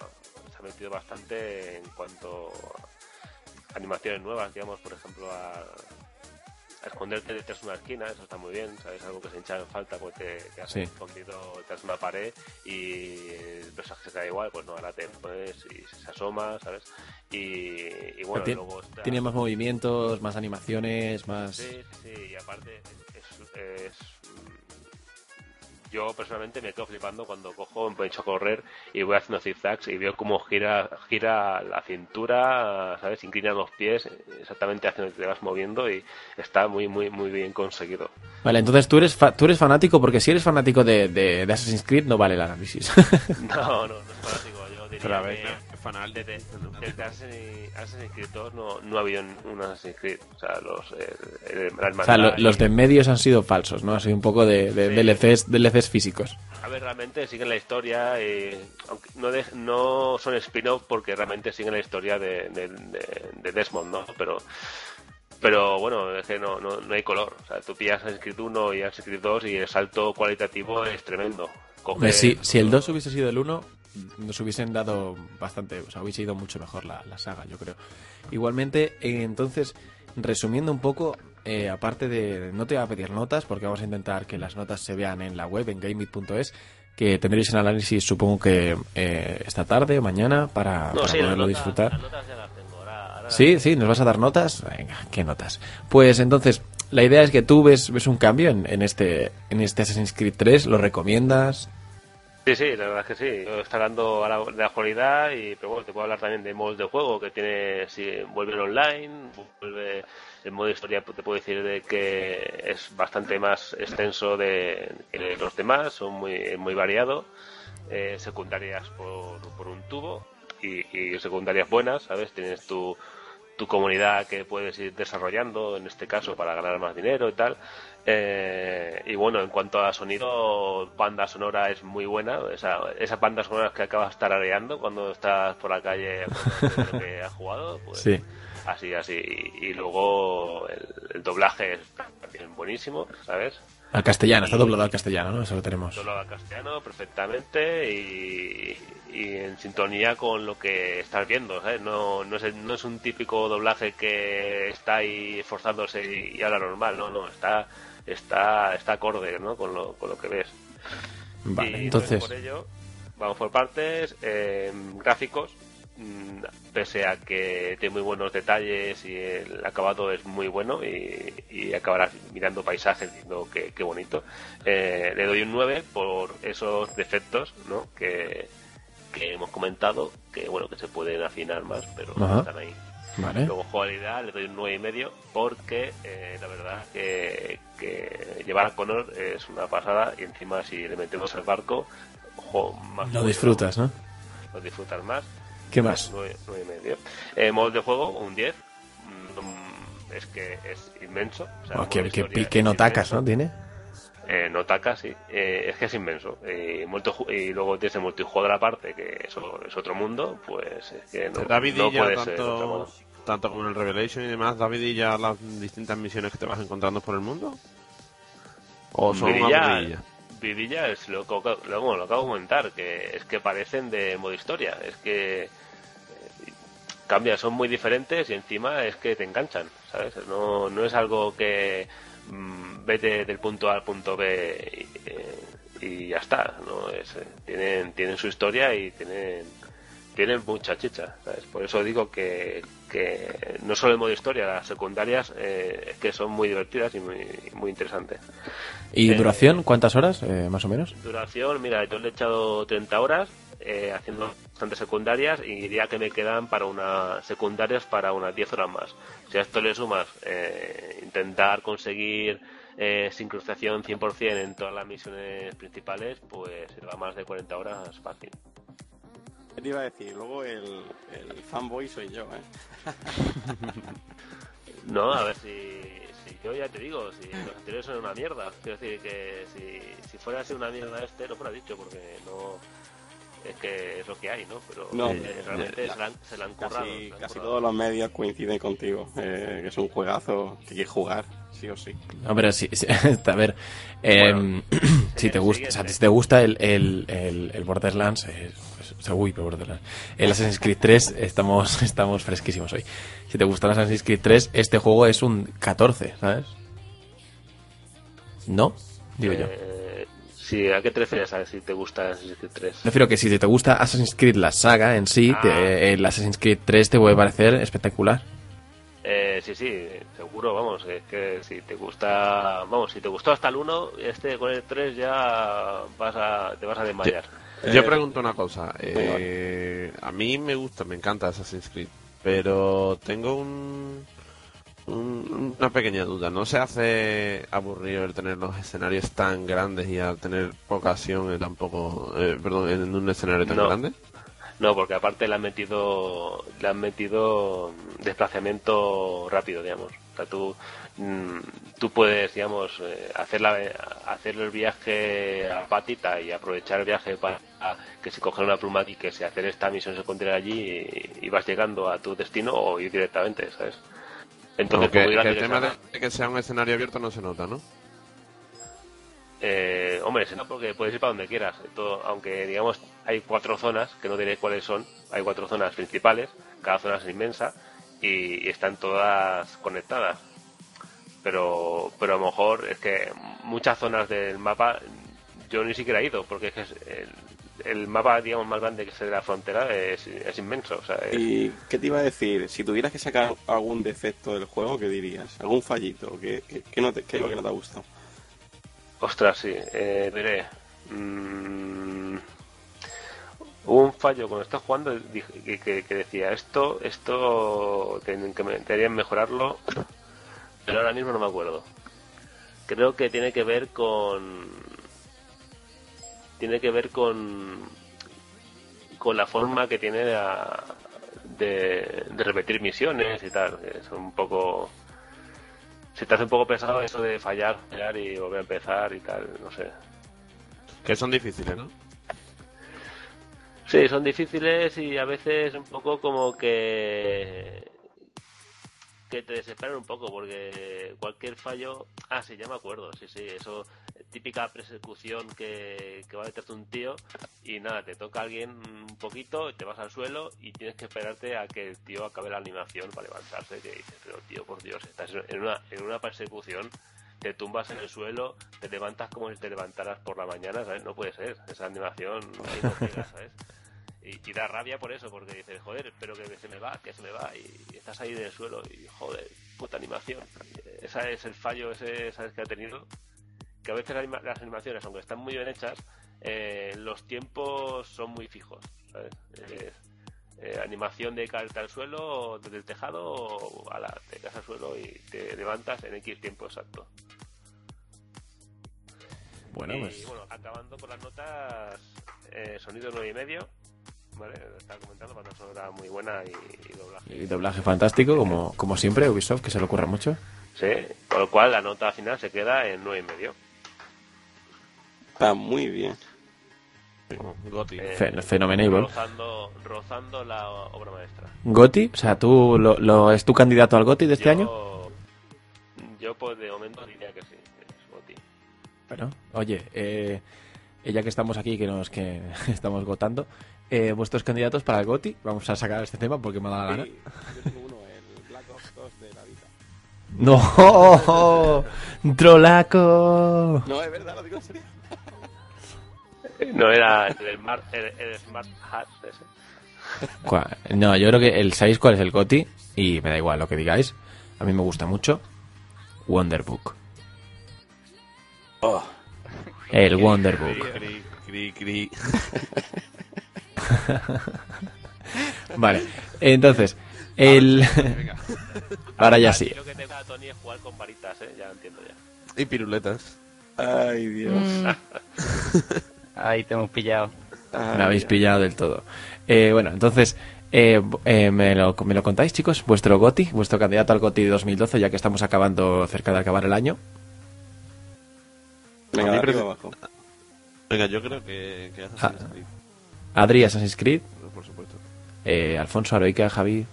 se ha metido bastante en cuanto a animaciones nuevas, digamos, por ejemplo, a, a esconderte detrás de una esquina, eso está muy bien, ¿sabes? Algo que se echa en falta porque te, te has Sí. escondido detrás de una pared y el personaje se cae igual, pues no, ahora te pones y se asoma, ¿sabes? Y, y bueno, luego está... Tiene más movimientos, más animaciones, más... Sí, sí, sí, y aparte es, es- yo personalmente me quedo flipando cuando cojo, me echo a correr y voy haciendo zigzags y veo cómo gira gira la cintura, ¿sabes? Inclina los pies exactamente hacia donde te vas moviendo y está muy, muy, muy bien conseguido. Vale, entonces tú eres, fa- tú eres fanático, porque si eres fanático de, de, de Assassin's Creed no vale el análisis. No, no, no es fanático, yo diría Fanal. desde, desde Assassin's, Assassin's Creed 2 no, no ha habido un Assassin's Creed, o sea, los, el, el- la o sea, lo- los de medios han sido falsos, ¿no? Ha sido un poco de, de Sí. DLCs, DLCs físicos. A ver, realmente siguen la historia, y, aunque no, de- no son spin-off porque realmente siguen la historia de, de, de- de Desmond, ¿no? Pero, pero bueno, es que no, no, no hay color. O sea, tú pillas Assassin's Creed 1 y Assassin's Creed 2 y el salto cualitativo es tremendo. Hombre, si, si el 2 hubiese sido el 1, nos hubiesen dado bastante, o sea, hubiese ido mucho mejor la, la saga, yo creo. Igualmente, eh, entonces, resumiendo un poco, eh, aparte de, no te voy a pedir notas, porque vamos a intentar que las notas se vean en la web, en gameit.es, que tendréis el análisis, supongo que eh, esta tarde o mañana, para, No, para sí, las poderlo notas- disfrutar. las notas ya las tengo. Ahora, ahora Sí, sí, ¿nos vas a dar notas? Venga, ¿qué notas? Pues entonces, la idea es que tú ves, ves un cambio en, en este en este Assassin's Creed 3, ¿lo recomiendas? Sí, sí, la verdad es que sí. Está hablando ahora de la actualidad, y, pero bueno, te puedo hablar también de modos de juego que tiene, si vuelve el online, vuelve el modo historia, te puedo decir de que es bastante más extenso de, que los demás, son muy, muy variado, eh, secundarias por, por un tubo y, y secundarias buenas, ¿sabes? Tienes tu, tu comunidad que puedes ir desarrollando, en este caso, para ganar más dinero y tal. Eh, y bueno, en cuanto a sonido, banda sonora es muy buena. Esa, esas bandas sonoras que acabas tarareando cuando estás por la calle que has jugado, pues Sí. así, así. Y, y luego el, el doblaje es también buenísimo, ¿sabes? Al castellano, está doblado al castellano, ¿no? Eso lo tenemos. Doblado al castellano perfectamente y, y en sintonía con lo que estás viendo, ¿sabes? No, no, es, no es un típico doblaje que está ahí esforzándose y, y habla normal, no, no, está está está acorde, ¿no? Con lo, con lo que ves. Vale, Y entonces, por ello, vamos por partes. eh, gráficos, mm, pese a que tiene muy buenos detalles y el acabado es muy bueno y, y acabarás mirando paisajes diciendo que, qué bonito. Eh, le doy un 9 por esos defectos ¿no? que, que hemos comentado, que bueno, que se pueden afinar más, pero Ajá. están ahí. Vale. Luego jugabilidad le doy un 9,5 y medio porque eh, la verdad que, que llevar a Connor es una pasada y encima si le metemos al barco jo, más Lo disfrutas, ¿no? lo disfrutas más ¿Qué más? 9, y medio eh, modos de juego un 10 Mm, es que es inmenso o sea, Oh, modo historia qué es notacas, inmenso. ¿no? Tiene. Eh, no tacas, sí. Eh, es que es inmenso. Eh, multiju- y luego tienes el multijugador aparte, que eso es otro mundo, pues es que no, David no puede ser otra tanto, modo. tanto como en el Revelation y demás, David y ya las distintas misiones que te vas encontrando por el mundo. ¿O son Vidilla- aburridilla? vidillas, lo, que- lo, bueno, lo acabo de comentar, que es que parecen de modo historia, es que eh, cambia, son muy diferentes y encima es que te enganchan, ¿sabes? No, no es algo que mm, vete del punto A al punto B y, eh, y ya está, ¿no? Es, eh, tienen, tienen su historia y tienen, tienen mucha chicha, ¿sabes? Por eso digo que, que no solo el modo historia, las secundarias eh, es que son muy divertidas y muy, muy interesantes. ¿Y Eh, duración? ¿Cuántas horas, eh, más o menos? Duración, mira, yo le he echado 30 horas eh, haciendo bastantes secundarias y diría que me quedan para unas secundarias para unas 10 horas más. Si a esto le sumas eh, intentar conseguir eh, sincronización 100% en todas las misiones principales, pues se va más de 40 horas fácil. ¿Qué te iba a decir? Luego el, el fanboy soy yo, ¿eh? No, a ver si, si yo ya te digo, si los anteriores son una mierda. Quiero decir que si, si fuera así una mierda este, lo fuera dicho, porque no. Es que es lo que hay, ¿no? Pero No, eh, realmente la- se la han, se la han currado. Casi, se la han casi currado. todos los medios coinciden contigo, eh, que es un juegazo que quieres jugar, sí o sí. No, pero sí, sí, a ver, eh, si te gusta, o sea, si te gusta el, el, el, el Borderlands, eh, pues, o sea, uy, pero Borderlands, el Assassin's Creed 3, estamos, estamos fresquísimos hoy. Si te gusta el Assassin's Creed 3, este juego es un 14, ¿sabes? ¿No? Digo yo. Sí, ¿a qué te refieres? A si te gusta Assassin's Creed 3. Prefiero que si te gusta Assassin's Creed la saga en sí, te- Ah. el Assassin's Creed 3 te puede parecer espectacular. Eh, sí, sí, seguro, vamos, es que si te gusta, vamos, si te gustó hasta el 1, este con el 3 ya vas a, te vas a desmayar. Yo Eh, pregunto una cosa. eh, a mí me gusta, me encanta Assassin's Creed, pero tengo un, un- una pequeña duda. ¿No se hace aburrido el tener los escenarios tan grandes y al tener poca acción en tan poco, eh, perdón, en un escenario tan No. grande? No, porque aparte le han metido, le han metido desplazamiento rápido, digamos. O sea, tú, mm, tú puedes, digamos, eh, hacer, la, hacer el viaje a patita y aprovechar el viaje para que si coger una pluma y que se hacer esta misión secundaria allí y, y vas llegando a tu destino o ir directamente, ¿sabes? Entonces, que, el tema de que sea un escenario abierto no se nota, ¿no? Eh, hombre, no porque puedes ir para donde quieras. Todo- aunque digamos hay cuatro zonas, que no diré cuáles son, hay cuatro zonas principales, cada zona es inmensa y, y están todas conectadas. Pero, pero a lo mejor es que muchas zonas del mapa yo ni siquiera he ido, porque es que es el, el mapa digamos más grande que es el de la frontera es, es inmenso. O sea, es- ¿Y qué te iba a decir? Si tuvieras que sacar algún defecto del juego, ¿qué dirías? ¿Algún fallito? ¿Qué, qué, qué no te, qué es lo que no te ha gustado? Ostras, sí. Eh, diré. mm, hubo un fallo cuando estaba jugando que, que- que decía esto, esto tienen que deberían mejorarlo, pero ahora mismo no me acuerdo. Creo que tiene que ver con tiene que ver con con la forma que tiene la- de, de repetir misiones y tal. Es un poco se te hace un poco pesado eso de fallar, fallar y volver a empezar y tal, no sé. Que son difíciles, ¿no? Sí, son difíciles y a veces un poco como que que te desesperan un poco porque cualquier fallo, ah sí, ya me acuerdo, sí, sí, eso típica persecución que, va detrás de un tío y nada, te toca alguien un poquito, te vas al suelo y tienes que esperarte a que el tío acabe la animación para levantarse, que dices, pero tío, por Dios, estás en una, en una persecución, te tumbas en el suelo, te levantas como si te levantaras por la mañana, ¿sabes? No puede ser, esa animación ahí no pega, ¿sabes? Y, y da rabia por eso, porque dices, joder, pero que se me va, que se me va, y, estás ahí en el suelo, y joder, puta animación. Ese es el fallo, ese, ¿sabes? Que ha tenido. Que a veces anima- las animaciones, aunque están muy bien hechas, eh, los tiempos son muy fijos, eh, animación de caerte al suelo, desde el tejado, o a la, te caes al suelo y te levantas en X tiempo exacto. Bueno, y pues bueno, acabando con las notas, eh, sonido nueve y medio, ¿vale? Estaba comentando, banda sonora muy buena y, y doblaje. y doblaje fantástico, como, como siempre, Ubisoft, que se le ocurra mucho. Sí, con lo cual la nota final se queda en nueve y medio. Está muy bien. Goti. Eh, Fe- fenomenable. Rozando, rozando la obra maestra. ¿Goti? O sea, ¿tú lo, lo- ¿es tu candidato al Goti de este Yo- año? Yo, pues de momento diría que sí, es Goti. Bueno, oye, eh, ya que estamos aquí, que nos que estamos votando, eh, vuestros candidatos para el GOTI, vamos a sacar este tema porque me ha dado la gana. Sí, yo tengo uno, el Black Ops 2 de la vida. ¡No! ¡Trolaco! No, es verdad, lo digo en serio. No era el, Smart, el, el Smart Hat ese. No, yo creo que el 6 cuál es el GOTI y me da igual lo que digáis. A mí me gusta mucho. Wonderbook. Oh, El Wonderbook. Cri, cri, cri. Vale, entonces, el... Ahora ya sí. Lo que te da Tony es jugar con varitas, ¿eh? Ya entiendo ya. Y piruletas. ay, Dios. Ahí te hemos pillado. Ay, Me habéis pillado del todo. Eh, bueno, entonces, eh, eh, me, lo, ¿me lo contáis, chicos? Vuestro GOTI, vuestro candidato al GOTI de 2012, ya que estamos acabando cerca de acabar el año. Venga, abajo. Venga, yo creo que, que Assassin's Ah. Creed, Adri, Assassin's Creed. por supuesto. eh, Alfonso, Aroica, Javi.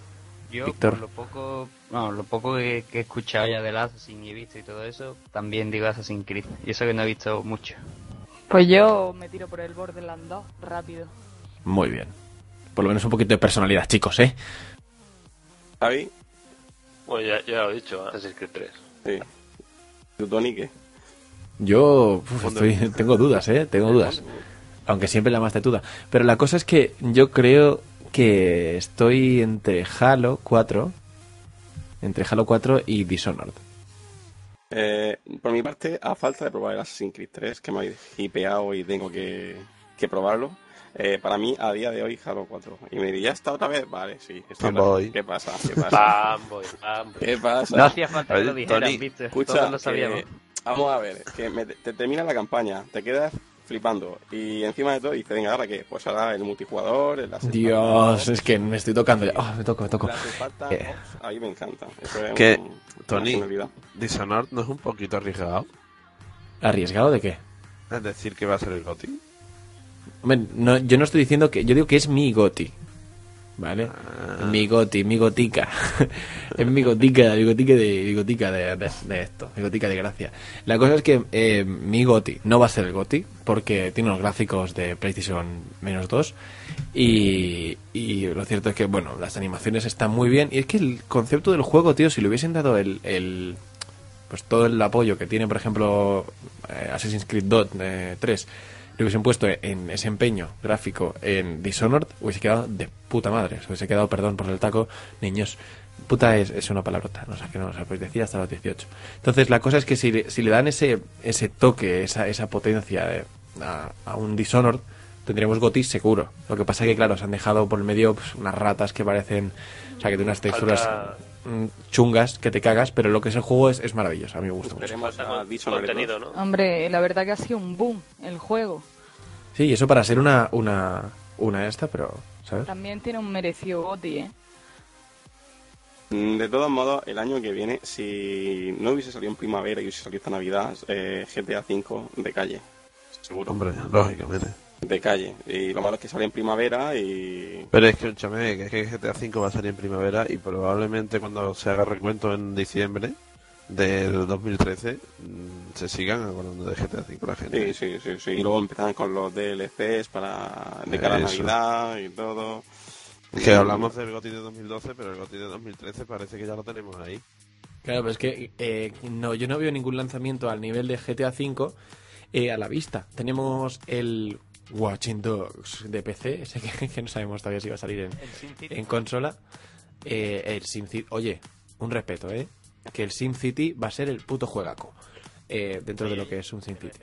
Yo, Víctor. por lo poco, no, lo poco que, que he escuchado ya del Assassin y he visto y todo eso, también digo Assassin's Creed. Y eso que no he visto mucho. Pues yo me tiro por el Borderlands 2, rápido. Muy bien. Por lo menos un poquito de personalidad, chicos, ¿eh? Javi, Bueno, ya, ya lo he dicho, Assassin's Creed 3. sí. ¿Tu Tony qué? Yo uf, estoy- tengo dudas, ¿eh? Tengo dudas. Aunque siempre la más tetuda. Pero la cosa es que yo creo que estoy entre Halo 4. Entre Halo 4 y Dishonored. Eh, por mi parte, a falta de probar el Assassin's Creed 3, que me habéis hipeado y tengo que, que probarlo, eh, para mí, a día de hoy, Halo 4. Y me diría, ¿ya está otra vez? Vale, sí. otra vez. ¿Qué pasa? ¿Qué pasa? ¿Qué pasa? No hacía falta que lo dijeran, Tony, ¿viste? Escucha, Todos lo que- sabíamos. vamos a ver, que me- te termina la campaña, te quedas flipando y encima de todo dices, venga, ¿ahora qué? Pues ahora el multijugador, el Dios, es que me estoy tocando ya. Oh, me toco, me toco. Eh. Ops, ahí me encanta. Eso es Que, un- Tony. Dishonored no es un poquito arriesgado. ¿Arriesgado de qué? Es decir, que va a ser el GOTY. Hombre, no, yo no estoy diciendo que. Yo digo que es mi goti. ¿Vale? Mi goti, mi gotica. es mi gotica, mi gotica de, mi gotica de, de- esto. Mi gotica de gracia. La cosa es que eh, mi goti no va a ser el goti. Porque tiene unos gráficos de PlayStation menos 2. Y, y lo cierto es que, bueno, las animaciones están muy bien. Y es que el concepto del juego, tío, si le hubiesen dado el, el pues todo el apoyo que tiene, por ejemplo, eh, Assassin's Creed 2, eh, 3, le hubiesen puesto en ese empeño gráfico en Dishonored, hubiese quedado de puta madre. Se hubiese quedado, perdón por el taco, niños. Puta es, es una palabrota, no sé que no se puede decir hasta los 18. Entonces, la cosa es que si si le dan ese, ese toque, esa, esa potencia eh, a, un Dishonored, tendríamos gotis seguro. Lo que pasa es que, claro, se han dejado por el medio pues, unas ratas que parecen. O sea, que de unas texturas chungas que te cagas, pero lo que es el juego es, es maravilloso. A mí me gusta mucho. Esperemos Falta a con- Dishonored contenido, 2. ¿no? Hombre, la verdad que ha sido un boom el juego. Sí, y eso para ser una, una, una esta, pero, ¿sabes? También tiene un merecido goti, ¿eh? Mm, De todos modos, el año que viene, si no hubiese salido en primavera y hubiese salido esta Navidad, eh, GTA V de calle. Seguro. Hombre, lógicamente. De calle. Y lo malo es que sale en primavera y... Pero es que, escúchame, que es que GTA V va a salir en primavera y probablemente cuando se haga recuento en diciembre del 2013 mm, se sigan acordando de GTA V la gente. Sí, sí, sí, sí. Y luego empezarán con los DLCs para de cara a. Navidad y todo. Es que hablamos del GOTY de 2012, pero el GOTY de 2013 parece que ya lo tenemos ahí. Claro, pero es que eh, no, yo no veo ningún lanzamiento al nivel de GTA V eh, a la vista. Tenemos el Watching Dogs de PC, ese que, que no sabemos todavía si va a salir en, en consola. Eh, el SimCity, oye, un respeto, ¿eh? Que el SimCity va a ser el puto juegaco eh, dentro de lo que es un SimCity.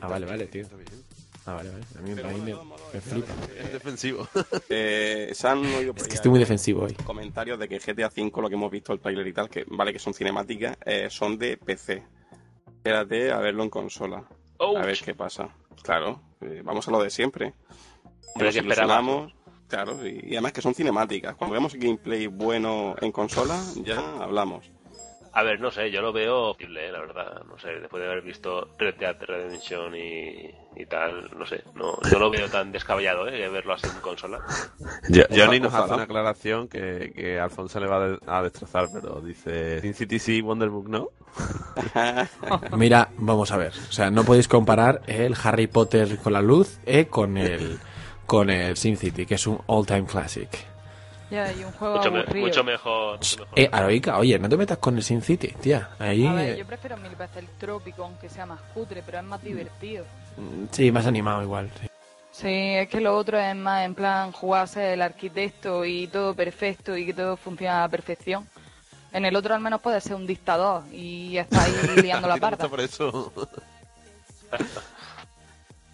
Ah, vale, vale, tío. Ah, vale, vale. A mí, a mí me, me flipa. Es defensivo. Eh, Es que estoy muy defensivo hoy. comentarios de que GTA V, lo que hemos visto el trailer y tal, que vale que son cinemáticas, eh, son de PC. Espérate a verlo en consola. A ver qué pasa. Claro, eh, vamos a lo de siempre. Nos que esperaba. ilusionamos, Claro, y, y además que son cinemáticas. Cuando veamos gameplay bueno en consola, ya hablamos. A ver, no sé, yo lo veo posible, eh, la verdad. No sé, después de haber visto Red Dead Redemption y, y tal, no sé. No, no lo veo tan descabellado, ¿eh? Verlo así en consola. Jo- Johnny nos Ojalá. hace una aclaración que, que Alfonso le va a destrozar, pero dice Sin City sí, Wonderbook no. Mira, vamos a ver. O sea, no podéis comparar el Harry Potter con la luz eh, con el con el SimCity, que es un all-time classic. Ya, y un juego Mucho, me- aburrido. mucho mejor. Mucho mejor. Eh, Aroica, oye, no te metas con el SimCity, tía. Ahí, A ver, yo prefiero mil veces el trópico, aunque sea más cutre, pero es más divertido. mm, sí, más animado igual. sí. Sí, es que lo otro es más en plan jugarse el arquitecto y todo perfecto y que todo funciona a la perfección. En el otro al menos puede ser un dictador y está ahí liando la ¿A ti te gusta parda. por eso?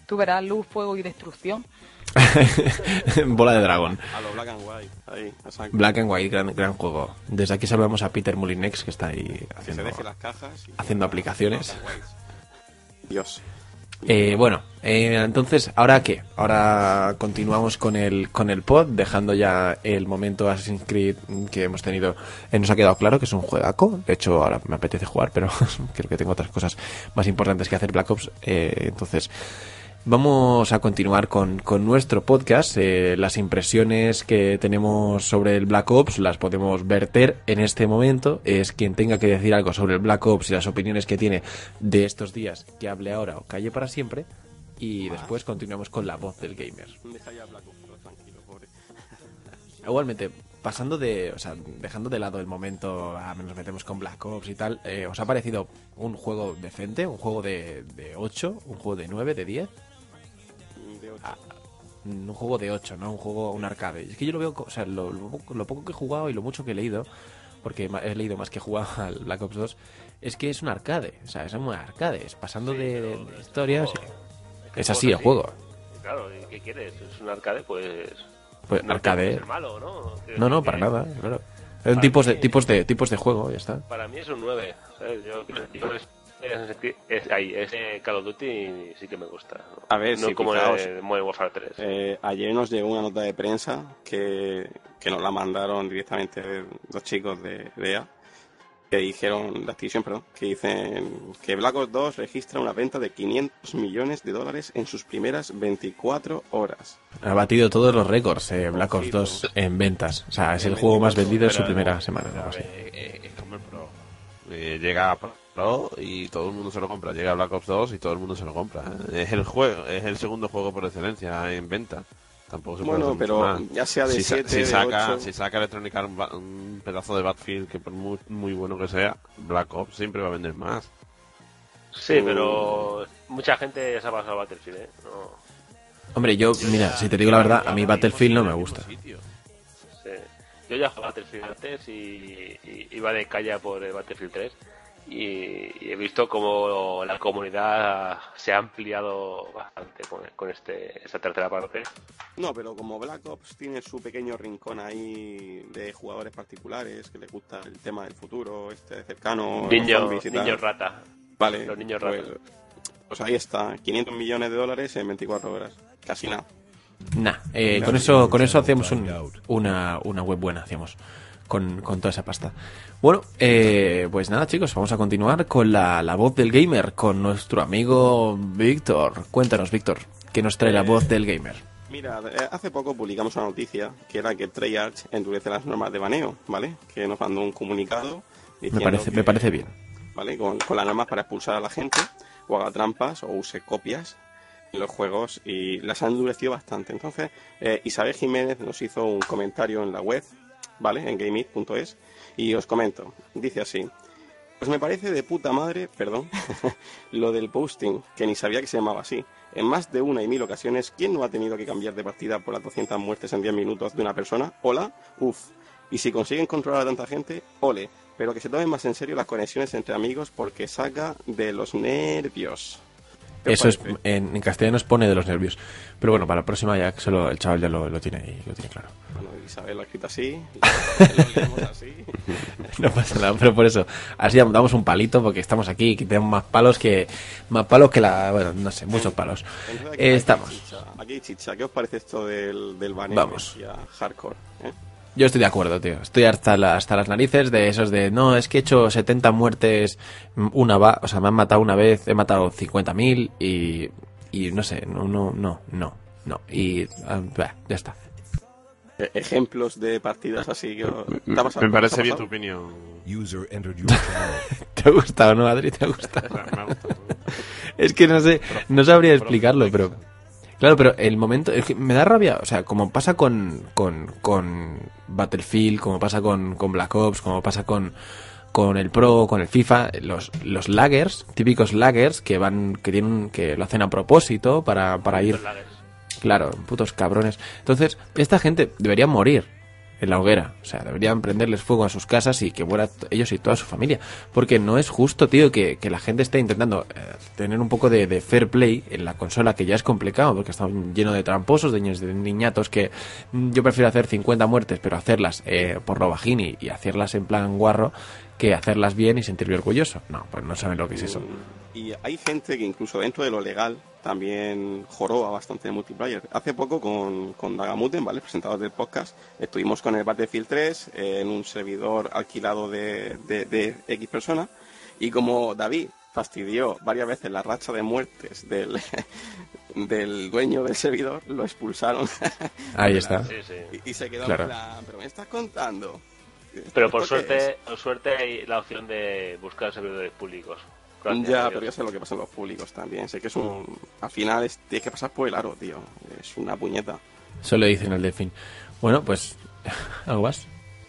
Tú verás luz, fuego y destrucción. Bola de dragón. A lo Black and White. Ahí, exacto. Black and White, gran, gran juego. Desde aquí saludamos a Peter Mulinex, que está ahí Que se haciendo, deje las cajas. y- haciendo aplicaciones. Dios. Eh, bueno, eh, entonces, ¿ahora qué? Ahora continuamos con el, con el pod, dejando ya el momento Assassin's Creed que hemos tenido. Eh, nos ha quedado claro que es un juegaco. De hecho, ahora me apetece jugar, pero creo que tengo otras cosas más importantes que hacer Black Ops. Eh, entonces, vamos a continuar con, con nuestro podcast. Eh, las impresiones que tenemos sobre el Black Ops las podemos verter en este momento. Es quien tenga que decir algo sobre el Black Ops y las opiniones que tiene de estos días, que hable ahora o calle para siempre. Y después continuamos con la voz del gamer. Igualmente, pasando de, o sea, dejando de lado el momento, ah, nos metemos con Black Ops y tal, eh, ¿os ha parecido un juego decente? ¿Un juego de, de 8? ¿Un juego de 9? ¿De 10? Un juego de 8, ¿no? Un juego, un arcade. Es que yo lo veo, o sea, lo, lo poco- lo poco que he jugado y lo mucho que he leído, porque he leído más que he jugado al Black Ops 2, es que es un arcade, o sea, es un arcade, es pasando Sí, de, historias. Es así el juego. Claro, ¿y ¿qué quieres? ¿Es un arcade? Pues. Pues no arcade. ser malo, ¿no? No, no, para nada, claro. Son tipos de, tipos de, tipos de juego, ya está. Para mí es un 9. ¿sabes? Yo, yo es, ahí, Call of Duty sí que me gusta. ¿no? A ver, no sí, como fijaos. el Modern Warfare 3. Eh, ayer nos llegó una nota de prensa que, que nos la mandaron directamente los chicos de, EA, que dijeron, de Activision, perdón, que dicen que Black Ops 2 registra una venta de 500 millones de dólares en sus primeras 24 horas. Ha batido todos los récords eh, Black Ops 2 en ventas. O sea, es el juego más vendido en su primera semana. eh, eh. Eh, llega a Pro y todo el mundo se lo compra. Llega Black Ops 2 y todo el mundo se lo compra. Es el juego, es el segundo juego por excelencia en venta. Tampoco se puede Bueno, hacer pero más. ya sea de si, sa- 7, si de saca, 8... si saca Electronic Arts un, pedazo de Battlefield que por muy, muy bueno que sea, Black Ops siempre va a vender más. Sí, pero mucha gente ya se ha pasado a Battlefield, ¿eh? No, Hombre, yo, mira, si te digo la verdad, a mí Battlefield no me gusta. Yo ya jugaba Battlefield antes y, y iba de calle por el Battlefield 3 y, y he visto como la comunidad se ha ampliado bastante con, con este esta tercera parte. No, pero como Black Ops tiene su pequeño rincón ahí de jugadores particulares que les gusta el tema del futuro, este cercano, los Niño, rata. Vale, los niños pues, pues ahí está, 500 millones de dólares en 24 horas, casi nada. Nah, eh, con eso, con eso hacemos un- una, una web buena, hacemos. Con, con toda esa pasta. Bueno, eh, pues nada, chicos, vamos a continuar con la, la voz del gamer, con nuestro amigo Víctor. Cuéntanos, Víctor, ¿qué nos trae la voz del gamer? Mira, eh, hace poco publicamos una noticia que era que Treyarch endurece las normas de baneo, ¿vale? Que nos mandó un comunicado Me parece, que- me parece bien. ¿vale? Con, con las normas para expulsar a la gente, o haga trampas, o use copias en los juegos, y las han endurecido bastante. Entonces, eh, Isabel Jiménez nos hizo un comentario en la web, ¿vale? En gameit.es, y os comento. Dice así. Pues me parece de puta madre, perdón, lo del posting, que ni sabía que se llamaba así. En más de una y mil ocasiones, ¿quién no ha tenido que cambiar de partida por las 200 muertes en 10 minutos de una persona? Hola, uff. Y si consiguen controlar a tanta gente, ole. Pero que se tomen más en serio las conexiones entre amigos porque saca de los nervios. ¿Qué os Eso es, en, en castellano se pone de los nervios. Pero bueno, para la próxima ya que solo el chaval ya lo, lo tiene ahí, lo tiene claro. Bueno, Isabel lo ha escrito así, lo. No pasa nada, pero por eso, así damos un palito porque estamos aquí y tenemos más palos que más palos que la, bueno, no sé, muchos palos. Entonces, aquí Eh, estamos. chicha, Aquí hay chicha. ¿Qué os parece esto del, del baneo Vamos. hardcore? eh? Yo estoy de acuerdo, tío. Estoy hasta, la- hasta las narices de esos de, no, es que he hecho 70 muertes, mm, una va, o sea, me han matado una vez, he matado 50.000 y, y no sé, no, no, no, no, no. Y ah, bah, ya está. E- Ejemplos de partidas así que... ¿te Me, me parece ¿Te ha bien tu opinión. User entered your channel. ¿Te ha gustado, no, Adri? ¿Te ha gustado? O sea, me ha gustado. Es que no sé, no sabría explicarlo, pero... Claro, pero el momento... Es que me da rabia, o sea, como pasa con, con, con Battlefield, como pasa con, con Black Ops, como pasa con, con el Pro, con el FIFA, los, los laggers, típicos laggers que van, que tienen, que lo hacen a propósito para, para ir... Claro, putos cabrones. Entonces, esta gente debería morir en la hoguera. O sea, deberían prenderles fuego a sus casas y que muera ellos y toda su familia. Porque no es justo, tío, que, que la gente esté intentando eh, tener un poco de, de fair play en la consola, que ya es complicado, porque está lleno de tramposos, de niños, de niñatos, que mm, yo prefiero hacer 50 muertes, pero hacerlas eh, por lo bajini y hacerlas en plan guarro, que hacerlas bien y sentirme orgulloso. No, pues no saben lo que es eso. Y hay gente que incluso dentro de lo legal también joroba bastante el multiplayer. Hace poco con, con Dagamuten, ¿vale? Presentador del podcast, estuvimos con el Battlefield 3 eh, en un servidor alquilado de, de, de X personas y como David fastidió varias veces la racha de muertes del, del dueño del servidor, lo expulsaron Ahí está. Y, y se quedó Claro. en plan, pero me estás contando. Pero por ¿Esto qué es?". suerte, por suerte hay la opción de buscar servidores públicos. Gracias Ya, a pero ya sé lo que pasa en los públicos también. Sé que es un. Al final es- tienes que pasar por el aro, tío. Es una puñeta. Eso le dicen al delfín. Bueno, pues, ¿algo más?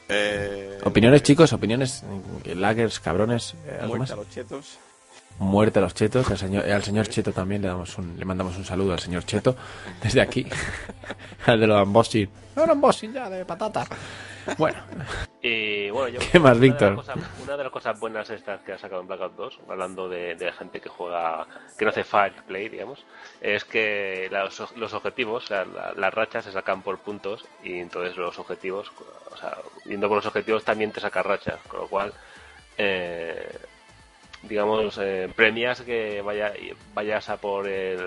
Eh, Opiniones, chicos, opiniones, laggers, cabrones, eh, algo Muerte más. a los chetos. Muerte a los chetos, al señor, al señor Cheto también le damos un, le mandamos un saludo al señor Cheto desde aquí, al de los unboxing. No, un unboxing ya de patata. Bueno, Y bueno, yo ¿Qué más, una de las Víctor? cosas- Una de las cosas buenas estas que ha sacado en Blackout 2, hablando de, de la gente que juega, que no hace fire play, digamos, es que los, los objetivos, o sea, la- las rachas se sacan por puntos y entonces los objetivos, o sea, yendo por los objetivos también te sacas rachas, con lo cual, eh, digamos, eh, premias que vaya, vayas a por el,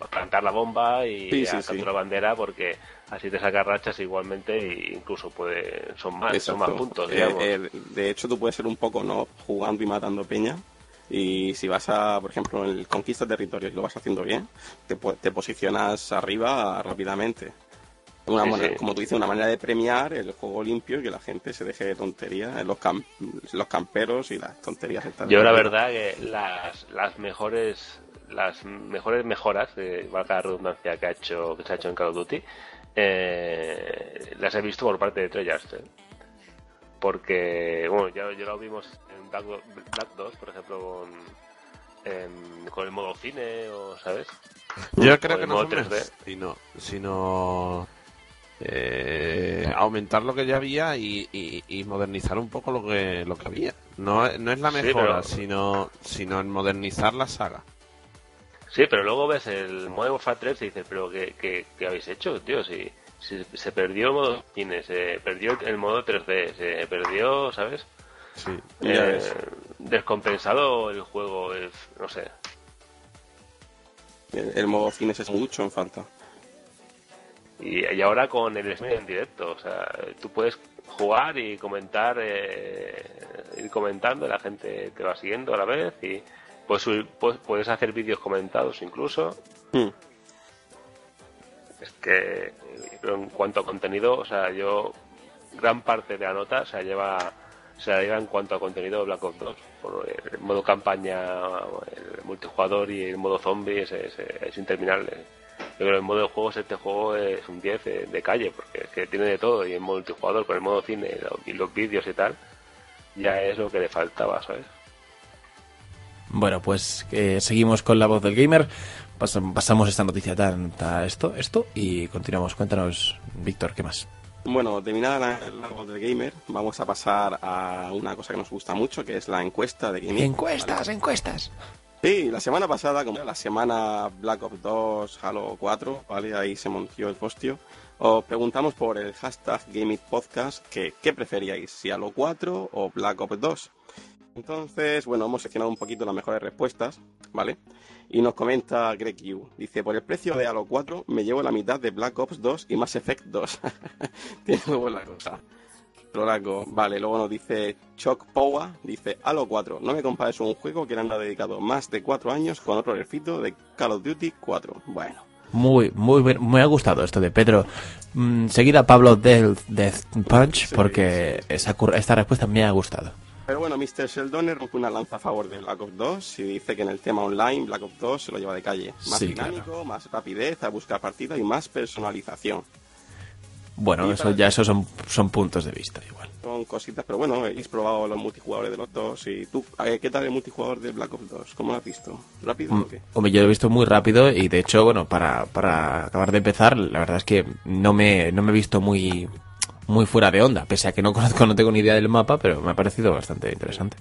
a plantar la bomba y Sí, a sí, sí. capturar bandera porque así te sacas rachas igualmente e incluso puede, son más, son más puntos, Eh, digamos. eh, de hecho, tú puedes ser un poco no jugando y matando peña. Y si vas a, por ejemplo, en el conquista de territorios y lo vas haciendo bien, te, te posicionas arriba rápidamente. Una Sí, manera- sí. Como tú dices, una manera de premiar el juego limpio y que la gente se deje de tonterías, los, cam- los camperos y las tonterías. estas. Yo la verdad que las, las mejores las mejores mejoras, eh, valga la redundancia que ha hecho que se ha hecho en Call of Duty, eh, las he visto por parte de Treyarch. eh. Porque, bueno, ya, ya lo vimos en Black, Black 2, por ejemplo, con, en- con el modo cine, o ¿sabes? Yo creo que no modo son 3D. mes- sino, sino eh, aumentar lo que ya había y, y- y modernizar un poco lo que lo que había. No, es- no es la Sí, mejora, pero- sino sino en modernizar la saga. Sí, pero luego ves el Modern Warfare 3 y dices, pero ¿qué, qué, qué habéis hecho, tío? Si, si se perdió el modo cine, se perdió el modo 3D, se perdió, ¿sabes? Sí. Ya Eh, ves. descompensado el juego, es, no sé. El, el modo cine se echa mucho en falta. Y, y ahora con el streaming en directo, o sea, tú puedes jugar y comentar, eh, ir comentando, la gente te va siguiendo a la vez y puedes, puedes, puedes hacer vídeos comentados incluso. Hmm. Es que, eh, pero en cuanto a contenido, o sea, yo, gran parte de la nota se la lleva, se la lleva en cuanto a contenido Black Ops 2. Por el modo campaña, el multijugador y el modo zombie es, es, es interminable. Yo creo que el modo de juegos, este juego es un 10 de, de calle, porque es que tiene de todo, y modo multijugador con el modo cine lo- y los vídeos y tal, ya es lo que le faltaba, ¿sabes? Bueno, pues eh, seguimos con la voz del gamer. Pas- pasamos esta noticia tan, tan- esto, esto y continuamos. Cuéntanos, Víctor, ¿qué más? Bueno, terminada la, la voz del gamer, vamos a pasar a una cosa que nos gusta mucho, que es la encuesta de gaming. Encuestas, encuestas. Sí, la semana pasada, como la semana Black Ops 2, Halo 4, ¿vale? Ahí se montió el postio. Os preguntamos por el hashtag Gaming Podcast que qué preferíais, si Halo 4 o Black Ops 2. Entonces, bueno, hemos seccionado un poquito las mejores respuestas, ¿vale? Y nos comenta Greg Yu. Dice, por el precio de Halo 4 me llevo la mitad de Black Ops 2 y Mass Effect 2. Tiene muy buena cosa. Vale, luego nos dice Choc Powa, dice Halo 4, no me compares un juego que le han dedicado más de 4 años con otro refrito de Call of Duty 4. Bueno, Muy, muy, bien- me ha gustado esto de Pedro. Mm, seguida Pablo del Death Punch, Sí, porque esa, esta respuesta me ha gustado. pero bueno, Mr. Sheldon rompe una lanza a favor de Black Ops 2 y dice que en el tema online Black Ops 2 se lo lleva de calle. Más dinámico, más rapidez a buscar partida y más personalización. Bueno, eso ya esos son, son puntos de vista igual. Son cositas, pero bueno, habéis probado los multijugadores de los dos y tú, ver, ¿qué tal el multijugador de Black Ops 2? ¿Cómo lo has visto? ¿Rápido Mm, o qué? Hombre, yo lo he visto muy rápido y de hecho, bueno, para, para acabar de empezar, la verdad es que no me, no me he visto muy, muy fuera de onda, pese a que no conozco, no tengo ni idea del mapa, pero me ha parecido bastante interesante.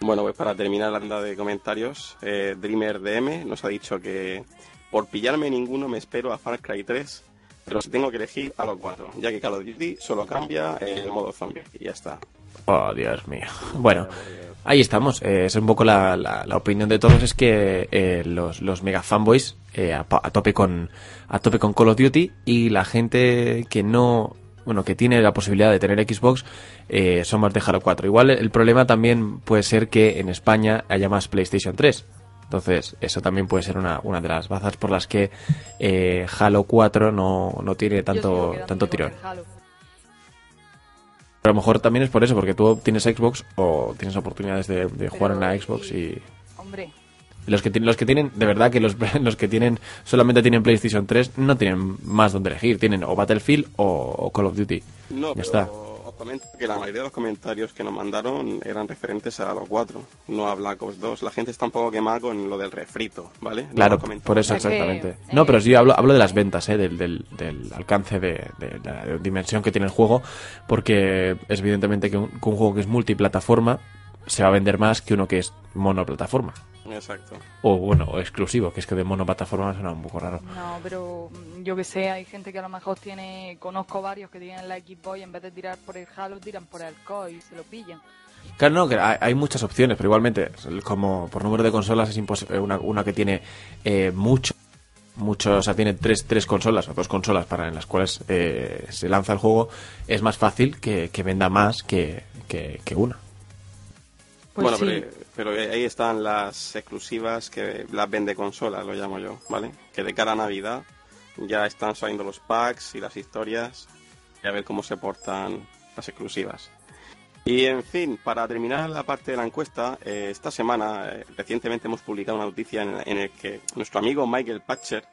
Bueno, pues para terminar la ronda de comentarios, eh, Dreamer DM nos ha dicho que por pillarme ninguno me espero a Far Cry 3, pero si tengo que elegir a los cuatro, ya que Call of Duty solo cambia el modo zombie y ya está. Oh, Dios mío. Bueno, ahí estamos. Eh, es un poco la, la- la opinión de todos. Es que eh, los, los mega fanboys eh, a, a tope con a tope con Call of Duty y la gente que no bueno que tiene la posibilidad de tener Xbox son más de Halo 4. Igual el problema también puede ser que en España haya más PlayStation 3. Entonces, eso también puede ser una, una de las bazas por las que eh, Halo 4 no, no tiene tanto, tanto tirón. Pero a lo mejor también es por eso, porque tú tienes Xbox o tienes oportunidades de, de jugar en la Xbox y Hombre, los que tienen, los que tienen, de verdad que los, los que tienen solamente tienen PlayStation 3 no tienen más donde elegir, tienen o Battlefield o, o Call of Duty. No, ya pero está. Comento que la mayoría de los comentarios que nos mandaron eran referentes a los 4, no a Black Ops 2. La gente está un poco quemada con lo del refrito, ¿vale? No Claro, por eso que, exactamente. No, pero sí hablo, hablo de las ventas, ¿eh? del, del, del alcance de, de la dimensión que tiene el juego, porque es evidentemente que un, que un juego que es multiplataforma se va a vender más que uno que es monoplataforma. Exacto. O bueno, o exclusivo, que es que de monoplataforma suena un poco raro. no, pero mm, yo que sé, hay gente que a lo mejor tiene, conozco varios que tienen la Xbox y en vez de tirar por el Halo, tiran por el COD y se lo pillan. Claro, no, que hay, hay muchas opciones, pero igualmente, como por número de consolas es imposible. Una, una que tiene eh, mucho, mucho, o sea, tiene tres, tres consolas o dos consolas para en las cuales eh, se lanza el juego, es más fácil que, que venda más que, que, que una. Pues bueno, sí. pero, pero ahí están las exclusivas que las vende consolas, lo llamo yo, ¿vale? Que de cara a Navidad ya están saliendo los packs y las historias y a ver cómo se portan las exclusivas. Y en fin, para terminar la parte de la encuesta, eh, esta semana eh, recientemente hemos publicado una noticia en, en el que nuestro amigo Michael Patcher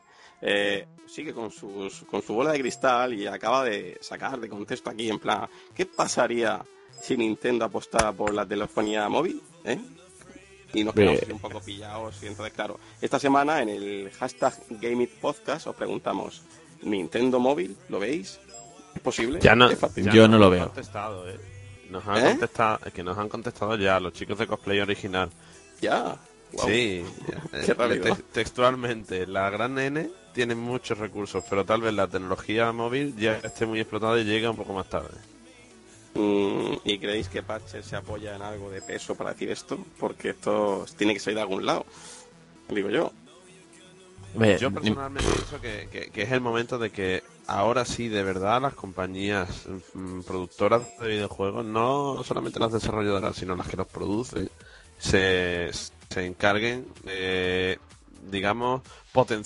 eh, sigue con, sus, con su bola de cristal y acaba de sacar de contexto aquí en plan, ¿qué pasaría si Nintendo apostara por la telefonía móvil? ¿eh? Y nos quedamos un poco pillados y entonces claro, esta semana en el hashtag GameItPodcast os preguntamos, ¿Nintendo móvil? ¿Lo veis? ¿Es posible? Ya no, ¿Es fácil? ya Yo no lo veo. contestado, eh. Nos han ¿Eh? contestado, es que nos han contestado ya los chicos de cosplay original. Ya. Sí, ya. Eh, te- textualmente, la gran N tiene muchos recursos, pero tal vez la tecnología móvil ya esté muy explotada y llega un poco más tarde. Mm, ¿Y creéis que Patcher se apoya en algo de peso para decir esto? Porque esto tiene que salir de algún lado. Digo yo. Yo personalmente pienso que, que- que es el momento de que ahora sí, de verdad, las compañías mm, productoras de videojuegos, no solamente las desarrolladoras, sino las que los producen, se, se encarguen de, digamos, potenciar